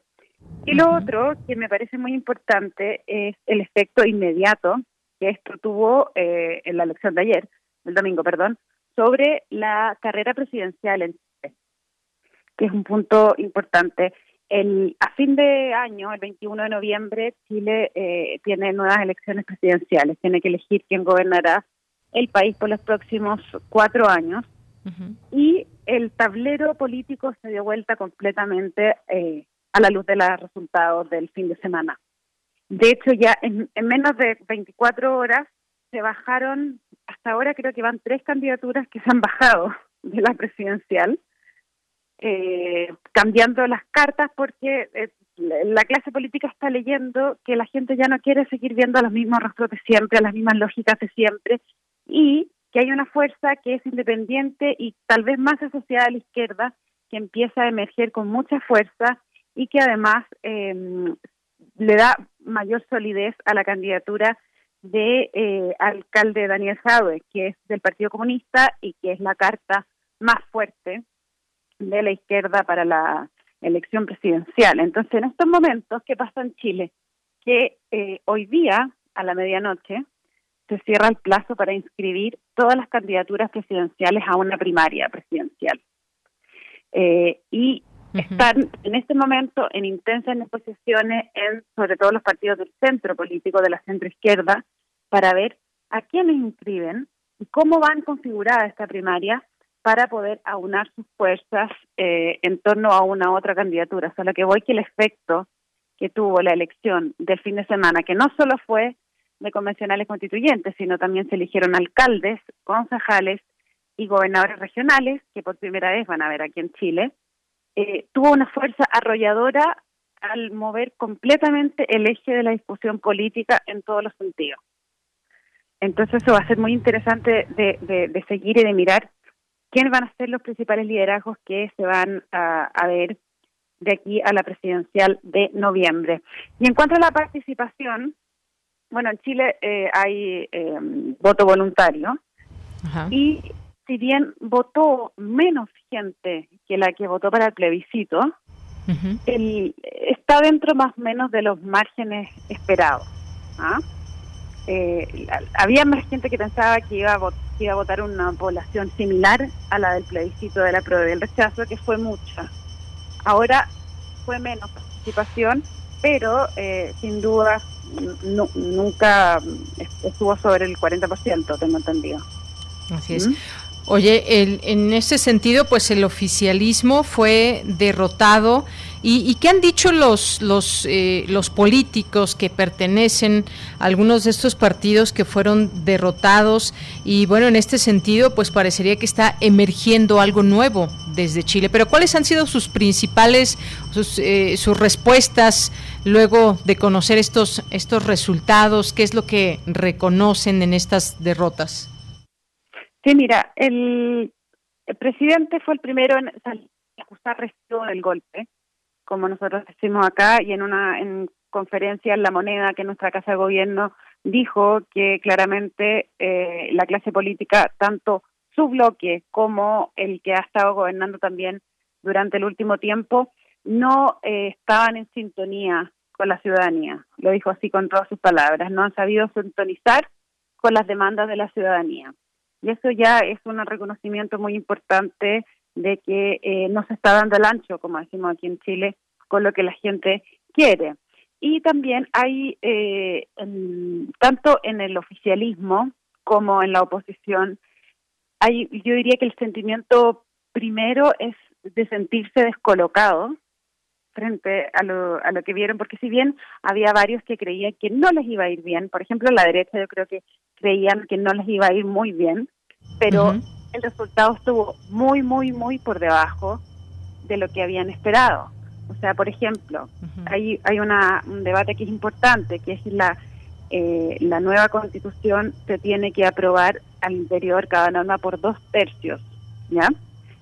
Y lo otro que me parece muy importante es el efecto inmediato que esto tuvo eh, en la elección de ayer, el domingo, perdón, sobre la carrera presidencial en Chile, que es un punto importante. El, a fin de año, el 21 de noviembre, Chile eh, tiene nuevas elecciones presidenciales. Tiene que elegir quién gobernará el país por los próximos cuatro años. Y el tablero político se dio vuelta completamente eh, a la luz de los resultados del fin de semana. De hecho, ya en, en menos de 24 horas se bajaron, hasta ahora creo que van tres candidaturas que se han bajado de la presidencial eh, cambiando las cartas porque eh, la clase política está leyendo que la gente ya no quiere seguir viendo los mismos rostros de siempre, las mismas lógicas de siempre y que hay una fuerza que es independiente y tal vez más asociada a la izquierda que empieza a emerger con mucha fuerza y que además em, le da mayor solidez a la candidatura de eh, alcalde Daniel Jaue, que es del Partido Comunista y que es la carta más fuerte de la izquierda para la elección presidencial. Entonces, en estos momentos, ¿qué pasa en Chile? Que eh, hoy día, a la medianoche, se cierra el plazo para inscribir todas las candidaturas presidenciales a una primaria presidencial. Eh, y están en este momento en intensas negociaciones en sobre todo los partidos del centro político de la centro izquierda para ver a quiénes inscriben y cómo van configurada esta primaria para poder aunar sus fuerzas eh, en torno a una otra candidatura. Solo que voy que el efecto que tuvo la elección del fin de semana, que no solo fue de convencionales constituyentes, sino también se eligieron alcaldes, concejales y gobernadores regionales, que por primera vez van a ver aquí en Chile, eh, tuvo una fuerza arrolladora al mover completamente el eje de la discusión política en todos los sentidos. Entonces eso va a ser muy interesante de, seguir y de mirar quiénes van a ser los principales liderazgos que se van a, ver de aquí a la presidencial de noviembre. Y en cuanto a la participación, bueno, en Chile eh, hay eh, voto voluntario y si bien votó menos gente que la que votó para el plebiscito, está dentro más o menos de los márgenes esperados. ¿ah? Eh, había más gente que pensaba que iba, a iba a votar una población similar a la del plebiscito de la prueba del rechazo, que fue mucha. Ahora fue menos participación, pero eh, sin duda nunca estuvo sobre el 40%, tengo entendido. Así es. Oye, en ese sentido, pues el oficialismo fue derrotado. ¿Y, qué han dicho los, los, eh, los políticos que pertenecen a algunos de estos partidos que fueron derrotados? Y bueno, en este sentido, pues parecería que está emergiendo algo nuevo desde Chile. Pero ¿cuáles han sido sus principales, sus, eh, sus respuestas luego de conocer estos, estos resultados? ¿Qué es lo que reconocen en estas derrotas? Sí, mira, el, presidente fue el primero en acusar recibo del golpe, como nosotros decimos acá, y en una en conferencia en La Moneda, que nuestra Casa de Gobierno dijo que claramente eh, la clase política, tanto su bloque como el que ha estado gobernando también durante el último tiempo, no eh, estaban en sintonía con la ciudadanía. Lo dijo así con todas sus palabras. No han sabido sintonizar con las demandas de la ciudadanía. Y eso ya es un reconocimiento muy importante de que eh, no se está dando el ancho, como decimos aquí en Chile, con lo que la gente quiere. Y también hay, eh, tanto en el oficialismo como en la oposición, hay, yo diría que el sentimiento primero es de sentirse descolocado frente a lo, a lo que vieron, porque si bien había varios que creían que no les iba a ir bien, por ejemplo, la derecha yo creo que creían que no les iba a ir muy bien, pero el resultado estuvo muy, muy, muy por debajo de lo que habían esperado. O sea, por ejemplo, hay, hay una, un debate que es importante, que es la, eh, la nueva constitución se tiene que aprobar al interior cada norma por dos tercios, ¿ya?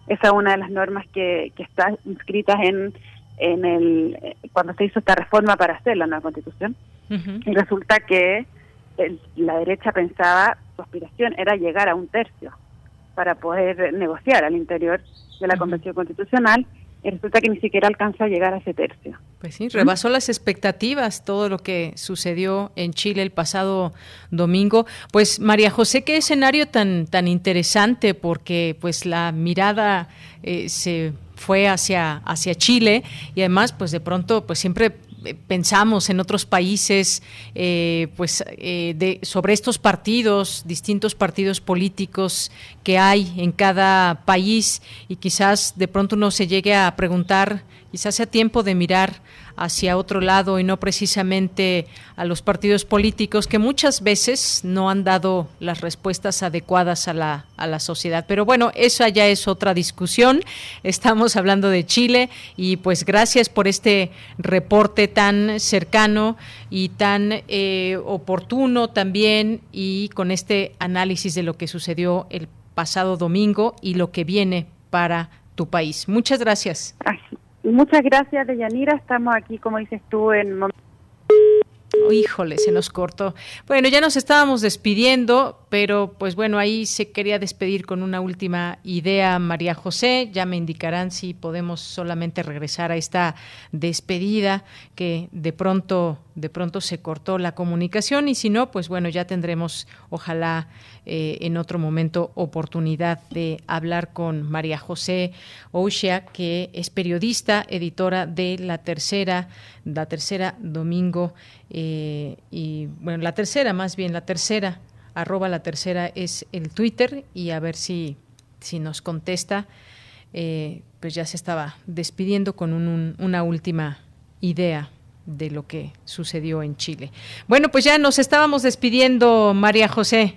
Esa es una de las normas que, que está inscritas en, en el, cuando se hizo esta reforma para hacer la nueva constitución. Y resulta que la derecha pensaba, su aspiración era llegar a un tercio para poder negociar al interior de la Convención Constitucional y resulta que ni siquiera alcanza a llegar a ese tercio. Pues sí, rebasó las expectativas todo lo que sucedió en Chile el pasado domingo. Pues María José, qué escenario tan tan interesante porque pues la mirada eh, se fue hacia hacia Chile y además pues de pronto pues siempre pensamos en otros países eh, pues eh, de, sobre estos partidos distintos partidos políticos que hay en cada país y quizás de pronto uno se llegue a preguntar quizás sea tiempo de mirar hacia otro lado y no precisamente a los partidos políticos que muchas veces no han dado las respuestas adecuadas a la, a la sociedad. Pero bueno, esa ya es otra discusión. Estamos hablando de Chile y pues gracias por este reporte tan cercano y tan eh, oportuno también y con este análisis de lo que sucedió el pasado domingo y lo que viene para tu país. Muchas gracias. Muchas gracias, Deyanira. Estamos aquí, como dices tú, en híjole, se nos cortó. Bueno, ya nos estábamos despidiendo, pero pues bueno, ahí se quería despedir con una última idea, María José. Ya me indicarán si podemos solamente regresar a esta despedida que de pronto, de pronto se cortó la comunicación y si no, pues bueno, ya tendremos, ojalá eh, en otro momento oportunidad de hablar con María José Oushia, que es periodista, editora de La Tercera, La Tercera Domingo, eh, y bueno, la tercera más bien, la tercera, arroba la tercera es el Twitter y a ver si, si nos contesta. Eh, pues ya se estaba despidiendo con una última idea de lo que sucedió en Chile. Bueno, pues ya nos estábamos despidiendo, María José.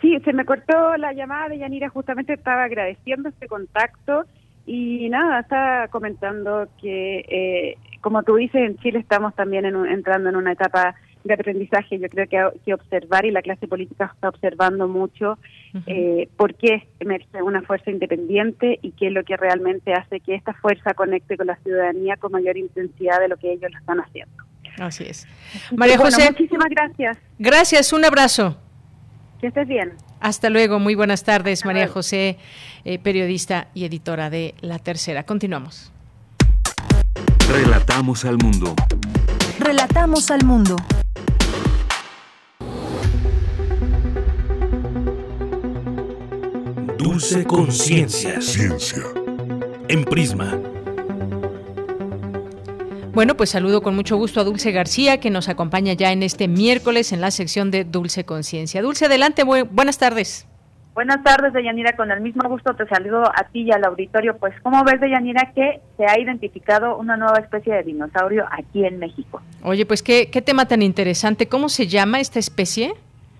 Sí, se me cortó la llamada de Yanira, justamente estaba agradeciendo este contacto y nada, estaba comentando que, eh, como tú dices, en Chile estamos también entrando en una etapa de aprendizaje. Yo creo que hay que observar, y la clase política está observando mucho, eh, por qué emerge una fuerza independiente y qué es lo que realmente hace que esta fuerza conecte con la ciudadanía con mayor intensidad de lo que ellos lo están haciendo. Así es. María José. muchísimas gracias. Gracias, un abrazo. Que estés bien. Hasta luego, muy buenas tardes, María José, eh, periodista y editora de La Tercera. Continuamos. Relatamos al mundo. Relatamos al mundo. Dulce Conciencia. Ciencia. En Prisma. Bueno, pues saludo con mucho gusto a Dulce García, que nos acompaña ya en este miércoles en la sección de Dulce Conciencia. Dulce, adelante, buenas tardes. Buenas tardes, Deyanira. Con el mismo gusto te saludo a ti y al auditorio. Pues, ¿cómo ves, Deyanira, que se ha identificado una nueva especie de dinosaurio aquí en México? Oye, pues, ¿qué, qué tema tan interesante? ¿Cómo se llama esta especie?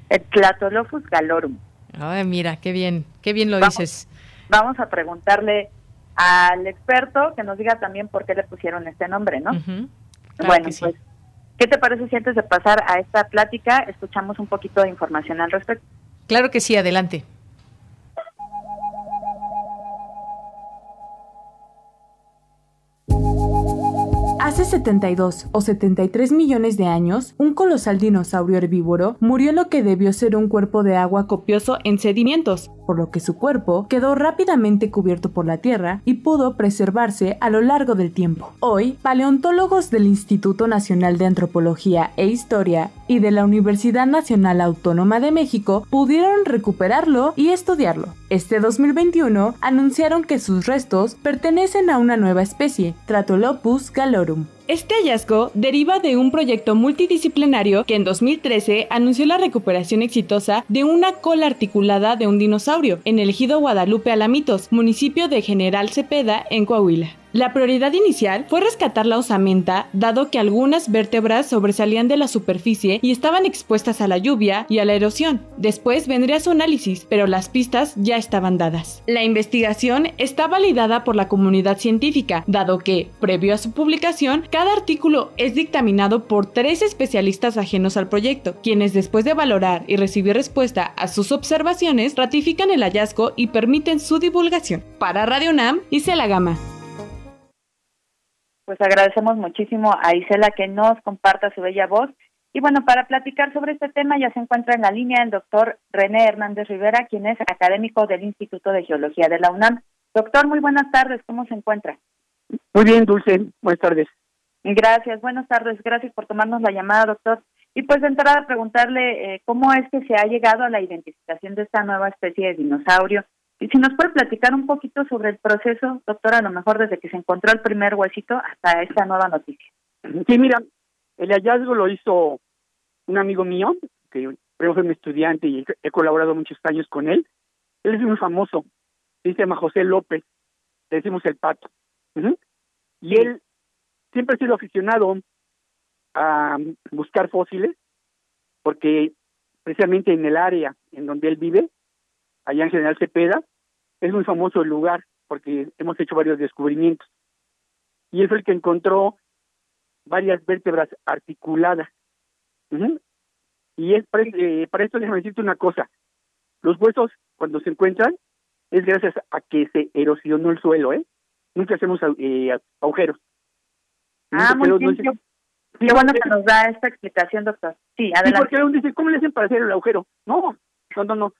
El Tlatolophus galorum. Ay, mira, qué bien, qué bien lo dices. Vamos a preguntarle al experto que nos diga también por qué le pusieron este nombre, ¿no? bueno, pues, ¿qué te parece si antes de pasar a esta plática escuchamos un poquito de información al respecto? Claro que sí, adelante. Hace 72 o 73 millones de años, un colosal dinosaurio herbívoro murió en lo que debió ser un cuerpo de agua copioso en sedimentos, por lo que su cuerpo quedó rápidamente cubierto por la tierra y pudo preservarse a lo largo del tiempo. Hoy, paleontólogos del Instituto Nacional de Antropología e Historia y de la Universidad Nacional Autónoma de México pudieron recuperarlo y estudiarlo. Este 2021 anunciaron que sus restos pertenecen a una nueva especie, Tratolopus galorum. Este hallazgo deriva de un proyecto multidisciplinario que en 2013 anunció la recuperación exitosa de una cola articulada de un dinosaurio en el ejido Guadalupe Alamitos, municipio de General Cepeda, en Coahuila. La prioridad inicial fue rescatar la osamenta, dado que algunas vértebras sobresalían de la superficie y estaban expuestas a la lluvia y a la erosión. Después vendría su análisis, pero las pistas ya estaban dadas. La investigación está validada por la comunidad científica, dado que, previo a su publicación, cada artículo es dictaminado por tres especialistas ajenos al proyecto, quienes después de valorar y recibir respuesta a sus observaciones, ratifican el hallazgo y permiten su divulgación. Para Radio NAM, hice la gama. Pues agradecemos muchísimo a Isela que nos comparta su bella voz. Y bueno, para platicar sobre este tema ya se encuentra en la línea el doctor René Hernández Rivera, quien es académico del Instituto de Geología de la UNAM. Doctor, muy buenas tardes, ¿cómo se encuentra? Muy bien, Dulce, buenas tardes. Gracias, buenas tardes, gracias por tomarnos la llamada, doctor. Y pues de entrada preguntarle eh, cómo es que se ha llegado a la identificación de esta nueva especie de dinosaurio y si nos puede platicar un poquito sobre el proceso, doctora, a lo mejor desde que se encontró el primer huesito hasta esta nueva noticia. Sí, mira, el hallazgo lo hizo un amigo mío, que fue un estudiante y he colaborado muchos años con él. Él es muy famoso, se llama José López, le decimos el pato. Y él siempre ha sido aficionado a buscar fósiles, porque precisamente en el área en donde él vive allá en General Cepeda. Es muy famoso el lugar porque hemos hecho varios descubrimientos. Y es el que encontró varias vértebras articuladas. Y es para, eh, para esto déjame decirte una cosa. Los huesos, cuando se encuentran, es gracias a que se erosionó el suelo, ¿eh? Nunca hacemos eh, agujeros. Ah, muy bien. Qué bueno que nos da esta explicación, doctor. Sí, adelante. porque uno dice, ¿cómo le hacen para hacer el agujero? No, no, no, no.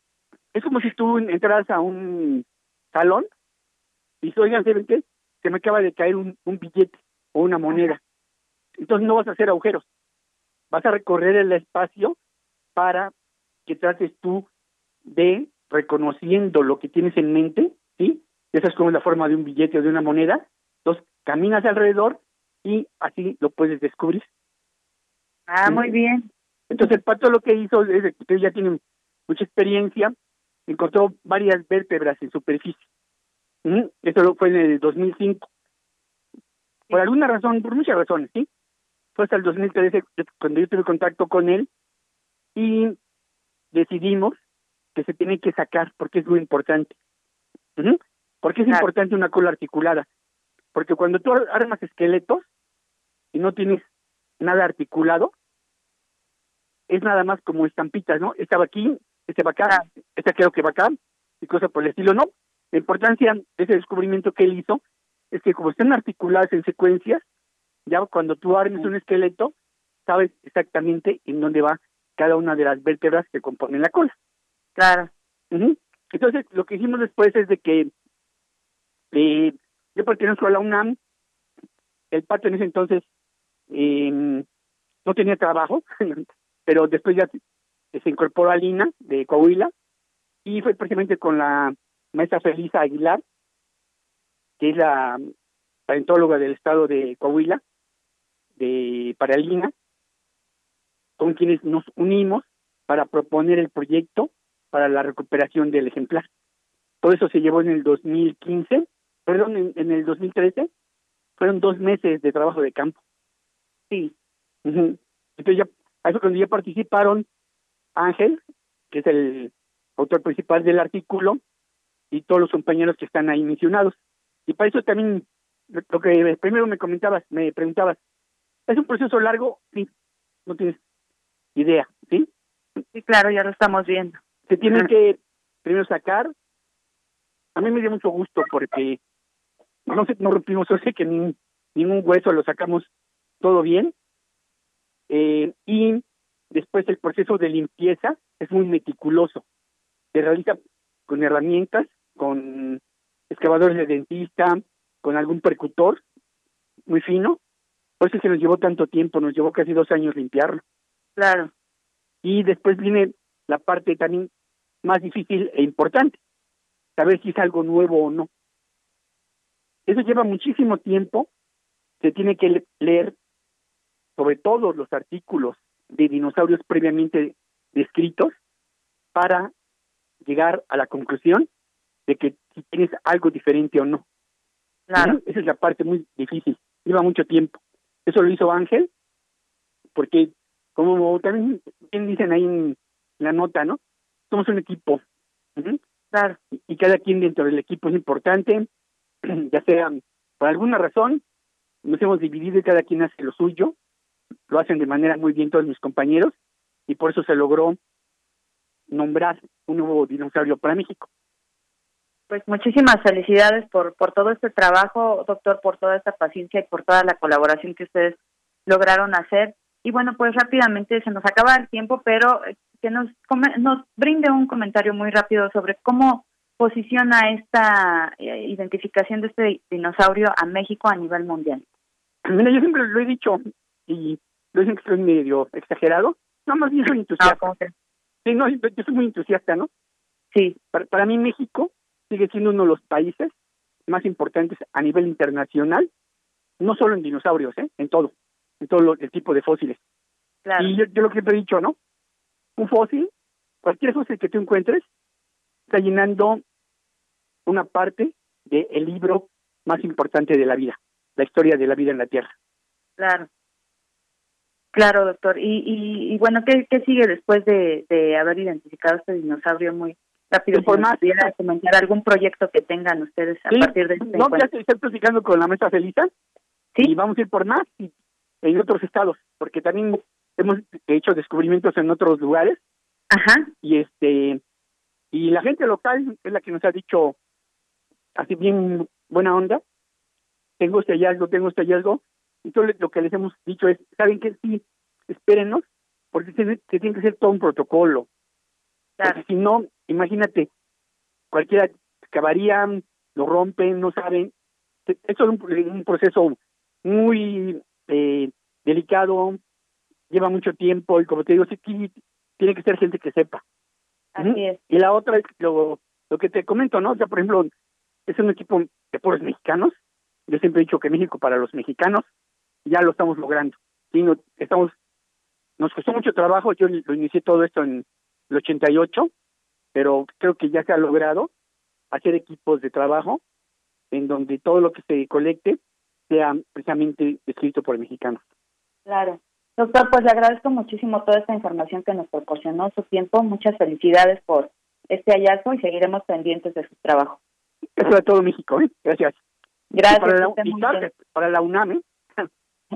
Es como si tú entras a un salón y dices, oigan, ¿saben qué? Se me acaba de caer un, un billete o una moneda. Entonces no vas a hacer agujeros. Vas a recorrer el espacio para que trates tú de reconociendo lo que tienes en mente, ¿sí? Esa es como la forma de un billete o de una moneda. Entonces, caminas alrededor y así lo puedes descubrir. Ah, muy bien. Entonces, el pato lo que hizo es que usted ya tiene mucha experiencia, encontró varias vértebras en superficie. Eso fue en el 2005. Por alguna razón, por muchas razones, ¿sí? Fue hasta el 2013 cuando yo tuve contacto con él y decidimos que se tiene que sacar porque es muy importante. ¿Por qué es importante una cola articulada? Porque cuando tú armas esqueletos y no tienes nada articulado, es nada más como estampitas, ¿no? Esta va aquí, este va acá, esta creo que acá, y cosas por el estilo, ¿no? La importancia de ese descubrimiento que él hizo es que como están articuladas en secuencias, ya cuando tú armes un esqueleto, sabes exactamente en dónde va cada una de las vértebras que componen la cola. Claro. Entonces, lo que hicimos después es de que eh, yo pertenezco a la UNAM, el pato en ese entonces eh, no tenía trabajo, pero después ya se incorporó a Lina de Coahuila y fue precisamente con la maestra Felisa Aguilar, que es la paleontóloga del estado de Coahuila, de para Lina, con quienes nos unimos para proponer el proyecto para la recuperación del ejemplar. Todo eso se llevó en el 2015, perdón, en, el 2013, fueron dos meses de trabajo de campo. Sí. Entonces ya, ahí fue cuando ya participaron Ángel, que es el autor principal del artículo, y todos los compañeros que están ahí mencionados. Y para eso también, lo que primero me comentabas, me preguntabas, ¿es un proceso largo? Sí, no tienes idea, ¿sí? Sí, claro, ya lo estamos viendo. Se tienen que primero sacar. A mí me dio mucho gusto porque no sé, no rompimos, o sé que ni, ningún hueso lo sacamos todo bien. Eh, y después el proceso de limpieza es muy meticuloso. Se realiza con herramientas, con excavadores de dentista, con algún percutor muy fino. Por eso se nos llevó tanto tiempo, nos llevó casi dos años limpiarlo. Claro. Y después viene la parte también más difícil e importante, saber si es algo nuevo o no. Eso lleva muchísimo tiempo, se tiene que leer sobre todos los artículos de dinosaurios previamente descritos para llegar a la conclusión de que si tienes algo diferente o no. Claro. Esa es la parte muy difícil, lleva mucho tiempo. Eso lo hizo Ángel, porque como también dicen ahí en la nota, ¿no? Somos un equipo. Claro. Y cada quien dentro del equipo es importante, ya sea por alguna razón, nos hemos dividido y cada quien hace lo suyo, lo hacen de manera muy bien todos mis compañeros, y por eso se logró nombrar un nuevo dinosaurio para México. Pues muchísimas felicidades por, por todo este trabajo, doctor, por toda esta paciencia y por toda la colaboración que ustedes lograron hacer. Y bueno, pues rápidamente se nos acaba el tiempo, pero eh, que nos, nos brinde un comentario muy rápido sobre cómo posiciona esta eh, identificación de este dinosaurio a México a nivel mundial. Mira, yo siempre lo he dicho y lo dicen que soy medio exagerado, no, más bien soy entusiasta. Ah, sí, no, yo soy muy entusiasta, ¿no? Sí. Para, para mí México sigue siendo uno de los países más importantes a nivel internacional, no solo en dinosaurios, ¿eh? en todo en todo el tipo de fósiles. Y yo, lo que siempre he dicho, ¿no? Un fósil, cualquier fósil que tú encuentres, está llenando una parte del libro más importante de la vida, la historia de la vida en la Tierra. Claro. Claro, doctor. Y, y, bueno, ¿qué, ¿qué sigue después de, de haber identificado este dinosaurio muy rápido? por más, comentar algún proyecto que tengan ustedes a partir de este No, ya estoy, platicando con la mesa Felisa. Sí. Y vamos a ir por más. Y en otros estados, porque también hemos hecho descubrimientos en otros lugares. Ajá. Y este Y la gente local es la que nos ha dicho, así bien buena onda, tengo este hallazgo, tengo este hallazgo. Todo lo que les hemos dicho es, ¿saben qué? Sí, espérenos, porque se, tiene que hacer todo un protocolo. Porque si no, imagínate, cualquiera acabaría, lo rompen, no saben. Esto es un, proceso muy eh, delicado, lleva mucho tiempo y como te digo, sí, tiene que ser gente que sepa. Así es. Y la otra es lo, lo que te comento, ¿no? O sea, por ejemplo, es un equipo de puros mexicanos. Yo siempre he dicho que México para los mexicanos ya lo estamos logrando. Sí, no, estamos, nos costó mucho trabajo. Yo lo inicié todo esto en el 88, pero creo que ya se ha logrado hacer equipos de trabajo en donde todo lo que se colecte sea precisamente escrito por mexicanos. Claro. Doctor, pues le agradezco muchísimo toda esta información que nos proporcionó su tiempo. Muchas felicidades por este hallazgo y seguiremos pendientes de su trabajo. Eso es todo México, ¿eh? Gracias. Gracias. para, la, para la UNAM, ¿eh?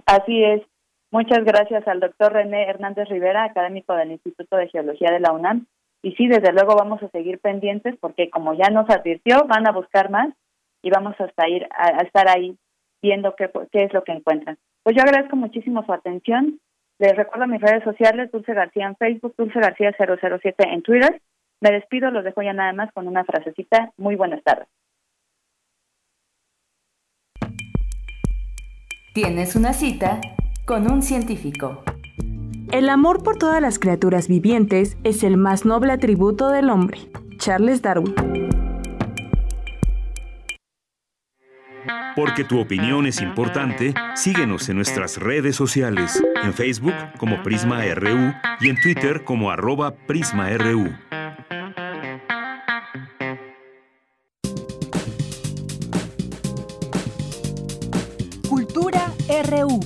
Así es. Muchas gracias al doctor René Hernández Rivera, académico del Instituto de Geología de la UNAM. Y sí, desde luego vamos a seguir pendientes porque como ya nos advirtió, van a buscar más y vamos hasta ir a, estar ahí viendo qué, qué es lo que encuentran. Pues yo agradezco muchísimo su atención les recuerdo mis redes sociales, Dulce García en Facebook, Dulce García 007 en Twitter. Me despido, los dejo ya nada más con una frasecita. Muy buenas tardes. Tienes una cita con un científico. El amor por todas las criaturas vivientes es el más noble atributo del hombre. Charles Darwin. Porque tu opinión es importante, síguenos en nuestras redes sociales, en Facebook como Prisma RU y en Twitter como arroba PrismaRU. RU.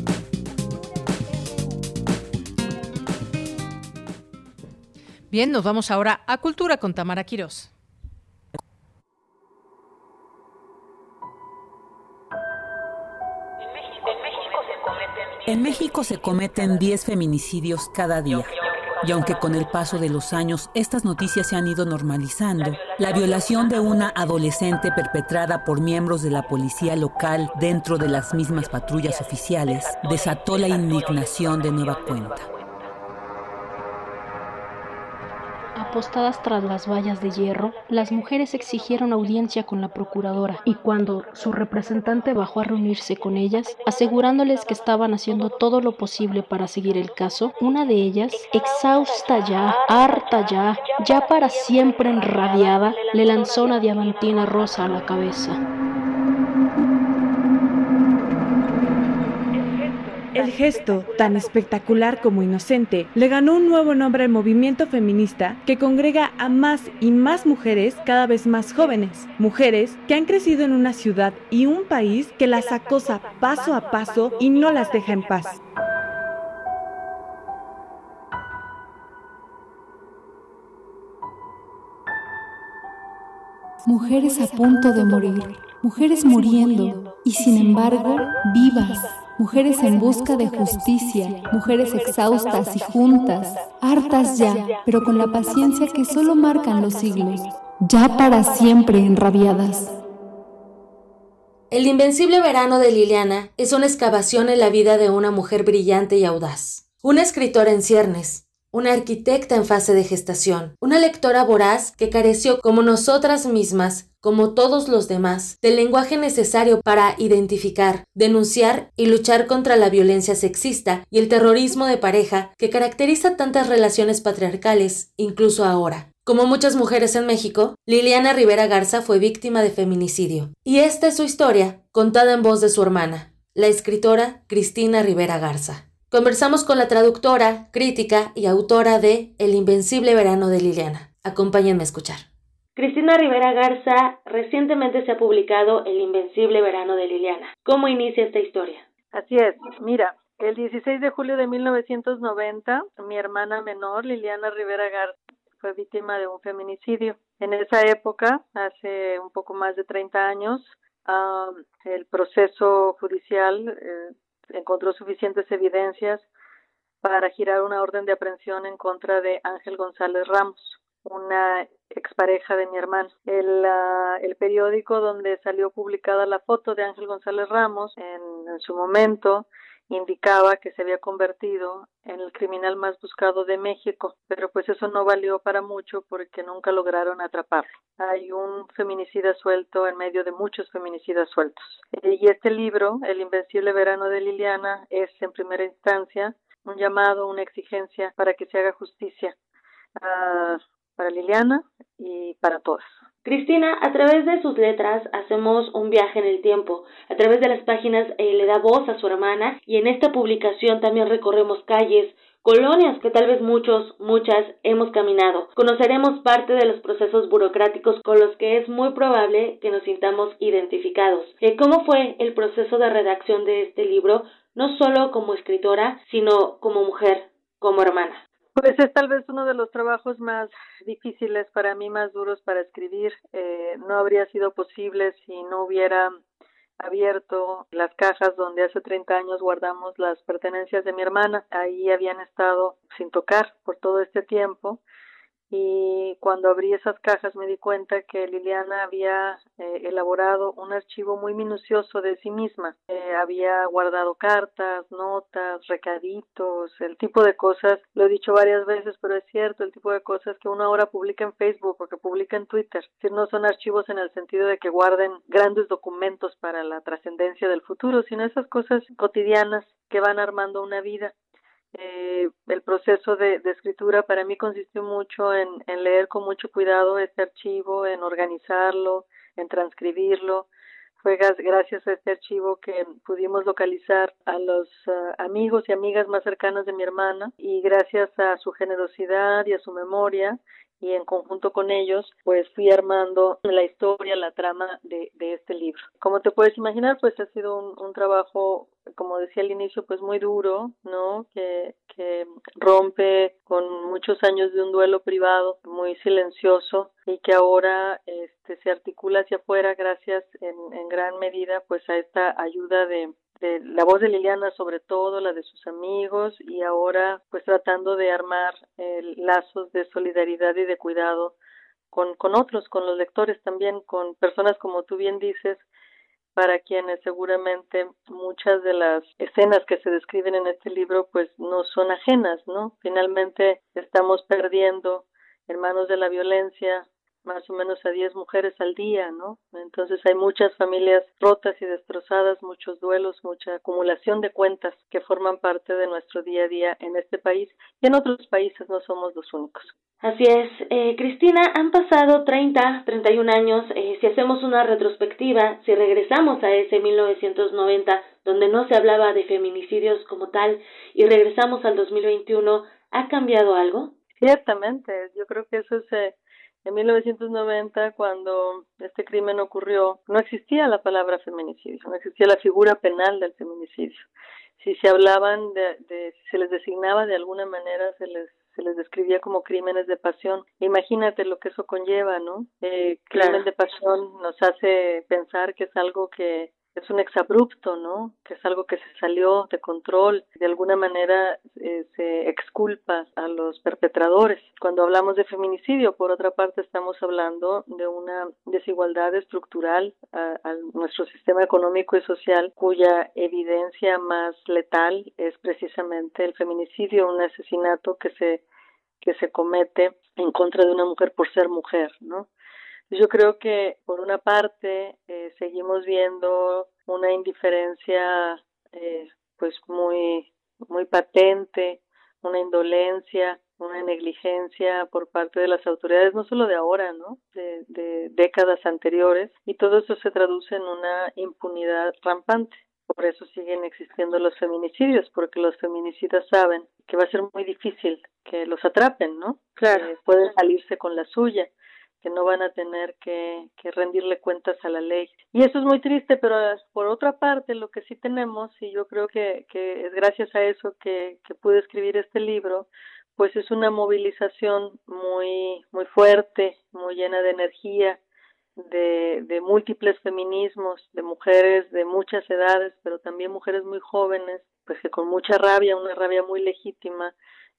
Bien, nos vamos ahora a Cultura con Tamara Quirós. En México se cometen 10 feminicidios cada día. Y aunque con el paso de los años estas noticias se han ido normalizando, la violación de una adolescente perpetrada por miembros de la policía local dentro de las mismas patrullas oficiales desató la indignación de nueva cuenta. Apostadas tras las vallas de hierro, las mujeres exigieron audiencia con la procuradora y cuando su representante bajó a reunirse con ellas, asegurándoles que estaban haciendo todo lo posible para seguir el caso, una de ellas, exhausta ya, harta ya, ya para siempre enrabiada, le lanzó una diamantina rosa a la cabeza. El gesto, tan espectacular como inocente, le ganó un nuevo nombre al movimiento feminista que congrega a más y más mujeres cada vez más jóvenes, mujeres que han crecido en una ciudad y un país que las acosa paso a paso y no las deja en paz. Mujeres a punto de morir, mujeres muriendo y sin embargo vivas mujeres en busca de justicia, mujeres exhaustas y juntas, hartas ya, pero con la paciencia que solo marcan los siglos, ya para siempre enrabiadas. El invencible verano de Liliana es una excavación en la vida de una mujer brillante y audaz, una escritora en ciernes, una arquitecta en fase de gestación, una lectora voraz que careció como nosotras mismas, como todos los demás, del lenguaje necesario para identificar, denunciar y luchar contra la violencia sexista y el terrorismo de pareja que caracteriza tantas relaciones patriarcales, incluso ahora. Como muchas mujeres en México, Liliana Rivera Garza fue víctima de feminicidio. Y esta es su historia, contada en voz de su hermana, la escritora Cristina Rivera Garza. Conversamos con la traductora, crítica y autora de El Invencible Verano de Liliana. Acompáñenme a escuchar. Cristina Rivera Garza, recientemente se ha publicado El Invencible Verano de Liliana. ¿Cómo inicia esta historia? Así es, mira, el 16 de julio de 1990, mi hermana menor, Liliana Rivera Garza, fue víctima de un feminicidio. En esa época, hace un poco más de 30 años, ah, el proceso judicial eh, encontró suficientes evidencias para girar una orden de aprehensión en contra de Ángel González Ramos, una expareja de mi hermano. El, el periódico donde salió publicada la foto de Ángel González Ramos en su momento indicaba que se había convertido en el criminal más buscado de México, pero pues eso no valió para mucho porque nunca lograron atraparlo. Hay un feminicida suelto en medio de muchos feminicidas sueltos. Y este libro, El Invencible Verano de Liliana, es en primera instancia un llamado, una exigencia para que se haga justicia para Liliana y para todas. Cristina, a través de sus letras hacemos un viaje en el tiempo. A través de las páginas eh, le da voz a su hermana y en esta publicación también recorremos calles, colonias que tal vez muchos, muchas hemos caminado. Conoceremos parte de los procesos burocráticos con los que es muy probable que nos sintamos identificados. Eh, ¿Cómo fue el proceso de redacción de este libro, no solo como escritora, sino como mujer, como hermana? Pues es tal vez uno de los trabajos más difíciles para mí, más duros para escribir. Eh, no habría sido posible si no hubiera abierto las cajas donde hace 30 años guardamos las pertenencias de mi hermana. Ahí habían estado sin tocar por todo este tiempo y cuando abrí esas cajas me di cuenta que Liliana había eh, elaborado un archivo muy minucioso de sí misma. Eh, había guardado cartas, notas, recaditos, el tipo de cosas, lo he dicho varias veces, pero es cierto, el tipo de cosas que uno ahora publica en Facebook o que publica en Twitter. Decir, no son archivos en el sentido de que guarden grandes documentos para la trascendencia del futuro, sino esas cosas cotidianas que van armando una vida. Eh, el proceso de, escritura para mí consistió mucho en, leer con mucho cuidado este archivo, en organizarlo, en transcribirlo. Fue gracias a este archivo que pudimos localizar a los ah, amigos y amigas más cercanas de mi hermana y gracias a su generosidad y a su memoria y en conjunto con ellos pues fui armando la historia, la trama de, de este libro. Como te puedes imaginar pues ha sido un, un trabajo como decía al inicio, pues muy duro, ¿no? Que, que rompe con muchos años de un duelo privado muy silencioso y que ahora este, se articula hacia afuera gracias en, en gran medida pues a esta ayuda de, de la voz de Liliana sobre todo, la de sus amigos y ahora pues tratando de armar eh, lazos de solidaridad y de cuidado con, con otros, con los lectores también, con personas como tú bien dices, para quienes seguramente muchas de las escenas que se describen en este libro pues no son ajenas, ¿no? Finalmente estamos perdiendo en manos de la violencia más o menos a 10 mujeres al día, ¿no? Entonces hay muchas familias rotas y destrozadas, muchos duelos, mucha acumulación de cuentas que forman parte de nuestro día a día en este país y en otros países no somos los únicos. Así es. Eh, Cristina, han pasado 30, 31 años. Eh, si hacemos una retrospectiva, si regresamos a ese 1990, donde no se hablaba de feminicidios como tal, y regresamos al 2021, ¿ha cambiado algo? Ciertamente. Yo creo que eso es... Eh, en 1990, cuando este crimen ocurrió, no existía la palabra feminicidio, no existía la figura penal del feminicidio. Si se hablaban de, de si se les designaba de alguna manera, se les se les describía como crímenes de pasión. Imagínate lo que eso conlleva, ¿no? Eh, crimen de pasión nos hace pensar que es algo que es un exabrupto, ¿no? Que es algo que se salió de control, de alguna manera eh, se exculpa a los perpetradores. Cuando hablamos de feminicidio, por otra parte, estamos hablando de una desigualdad estructural a, a nuestro sistema económico y social, cuya evidencia más letal es precisamente el feminicidio, un asesinato que se que se comete en contra de una mujer por ser mujer, ¿no? Yo creo que por una parte eh, seguimos viendo una indiferencia eh, pues muy muy patente, una indolencia, una negligencia por parte de las autoridades, no solo de ahora, ¿no? De, de décadas anteriores, y todo eso se traduce en una impunidad rampante. Por eso siguen existiendo los feminicidios, porque los feminicidas saben que va a ser muy difícil que los atrapen, ¿no? Claro. pueden salirse con la suya que no van a tener que, rendirle cuentas a la ley. Y eso es muy triste, pero por otra parte, lo que sí tenemos, y yo creo que, es gracias a eso que, que pude escribir este libro, pues es una movilización muy, muy fuerte, muy llena de energía, de, de múltiples feminismos, de mujeres de muchas edades, pero también mujeres muy jóvenes, pues que con mucha rabia, una rabia muy legítima,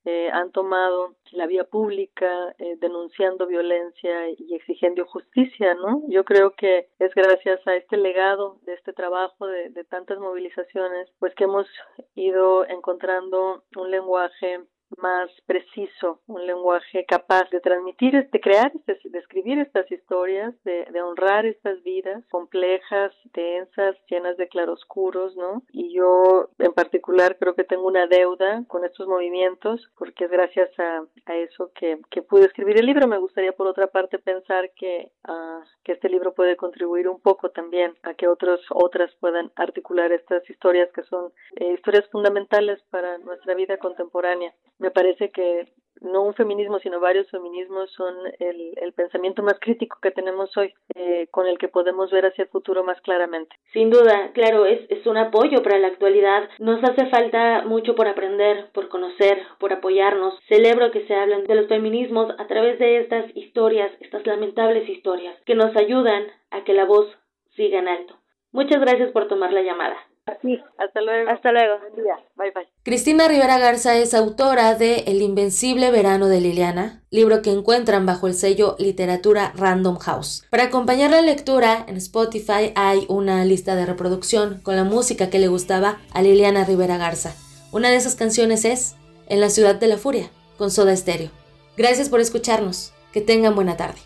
eh, han tomado la vía pública eh, denunciando violencia y exigiendo justicia, ¿no? Yo creo que es gracias a este legado de este trabajo de, de tantas movilizaciones, pues que hemos ido encontrando un lenguaje más preciso, un lenguaje capaz de transmitir, de crear, de escribir estas historias, de, de, honrar estas vidas complejas, densas, llenas de claroscuros, ¿no? Y yo en particular creo que tengo una deuda con estos movimientos porque es gracias a, a eso que, que, pude escribir el libro. Me gustaría por otra parte pensar que, uh, que este libro puede contribuir un poco también a que otros, otras puedan articular estas historias que son eh, historias fundamentales para nuestra vida contemporánea me parece que no un feminismo, sino varios feminismos son el, el pensamiento más crítico que tenemos hoy, eh, con el que podemos ver hacia el futuro más claramente. Sin duda, claro, es, es un apoyo para la actualidad. Nos hace falta mucho por aprender, por conocer, por apoyarnos. Celebro que se hablen de los feminismos a través de estas historias, estas lamentables historias, que nos ayudan a que la voz siga en alto. Muchas gracias por tomar la llamada. Sí, hasta luego. Hasta luego. Buen día. Bye bye. Cristina Rivera Garza es autora de El Invencible Verano de Liliana, libro que encuentran bajo el sello Literatura Random House. Para acompañar la lectura, en Spotify hay una lista de reproducción con la música que le gustaba a Liliana Rivera Garza. Una de esas canciones es En la ciudad de la furia, con Soda Stereo. Gracias por escucharnos. Que tengan buena tarde.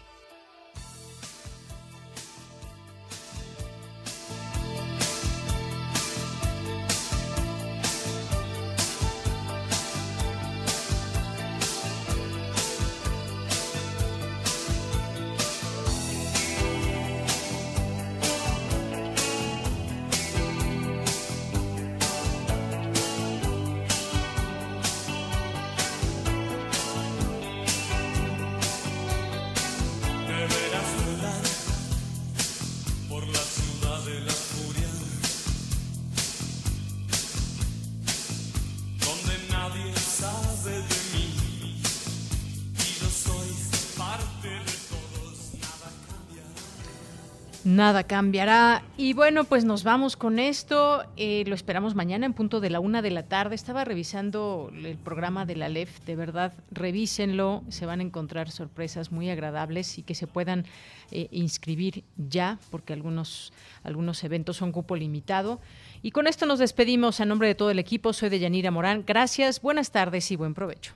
Nada cambiará. Y bueno, pues nos vamos con esto. Eh, lo esperamos mañana en punto de la una de la tarde. Estaba revisando el programa de la LEF. De verdad, revísenlo. Se van a encontrar sorpresas muy agradables y que se puedan eh, inscribir ya, porque algunos, algunos eventos son cupo limitado. Y con esto nos despedimos a nombre de todo el equipo. Soy de Yanira Morán. Gracias, buenas tardes y buen provecho.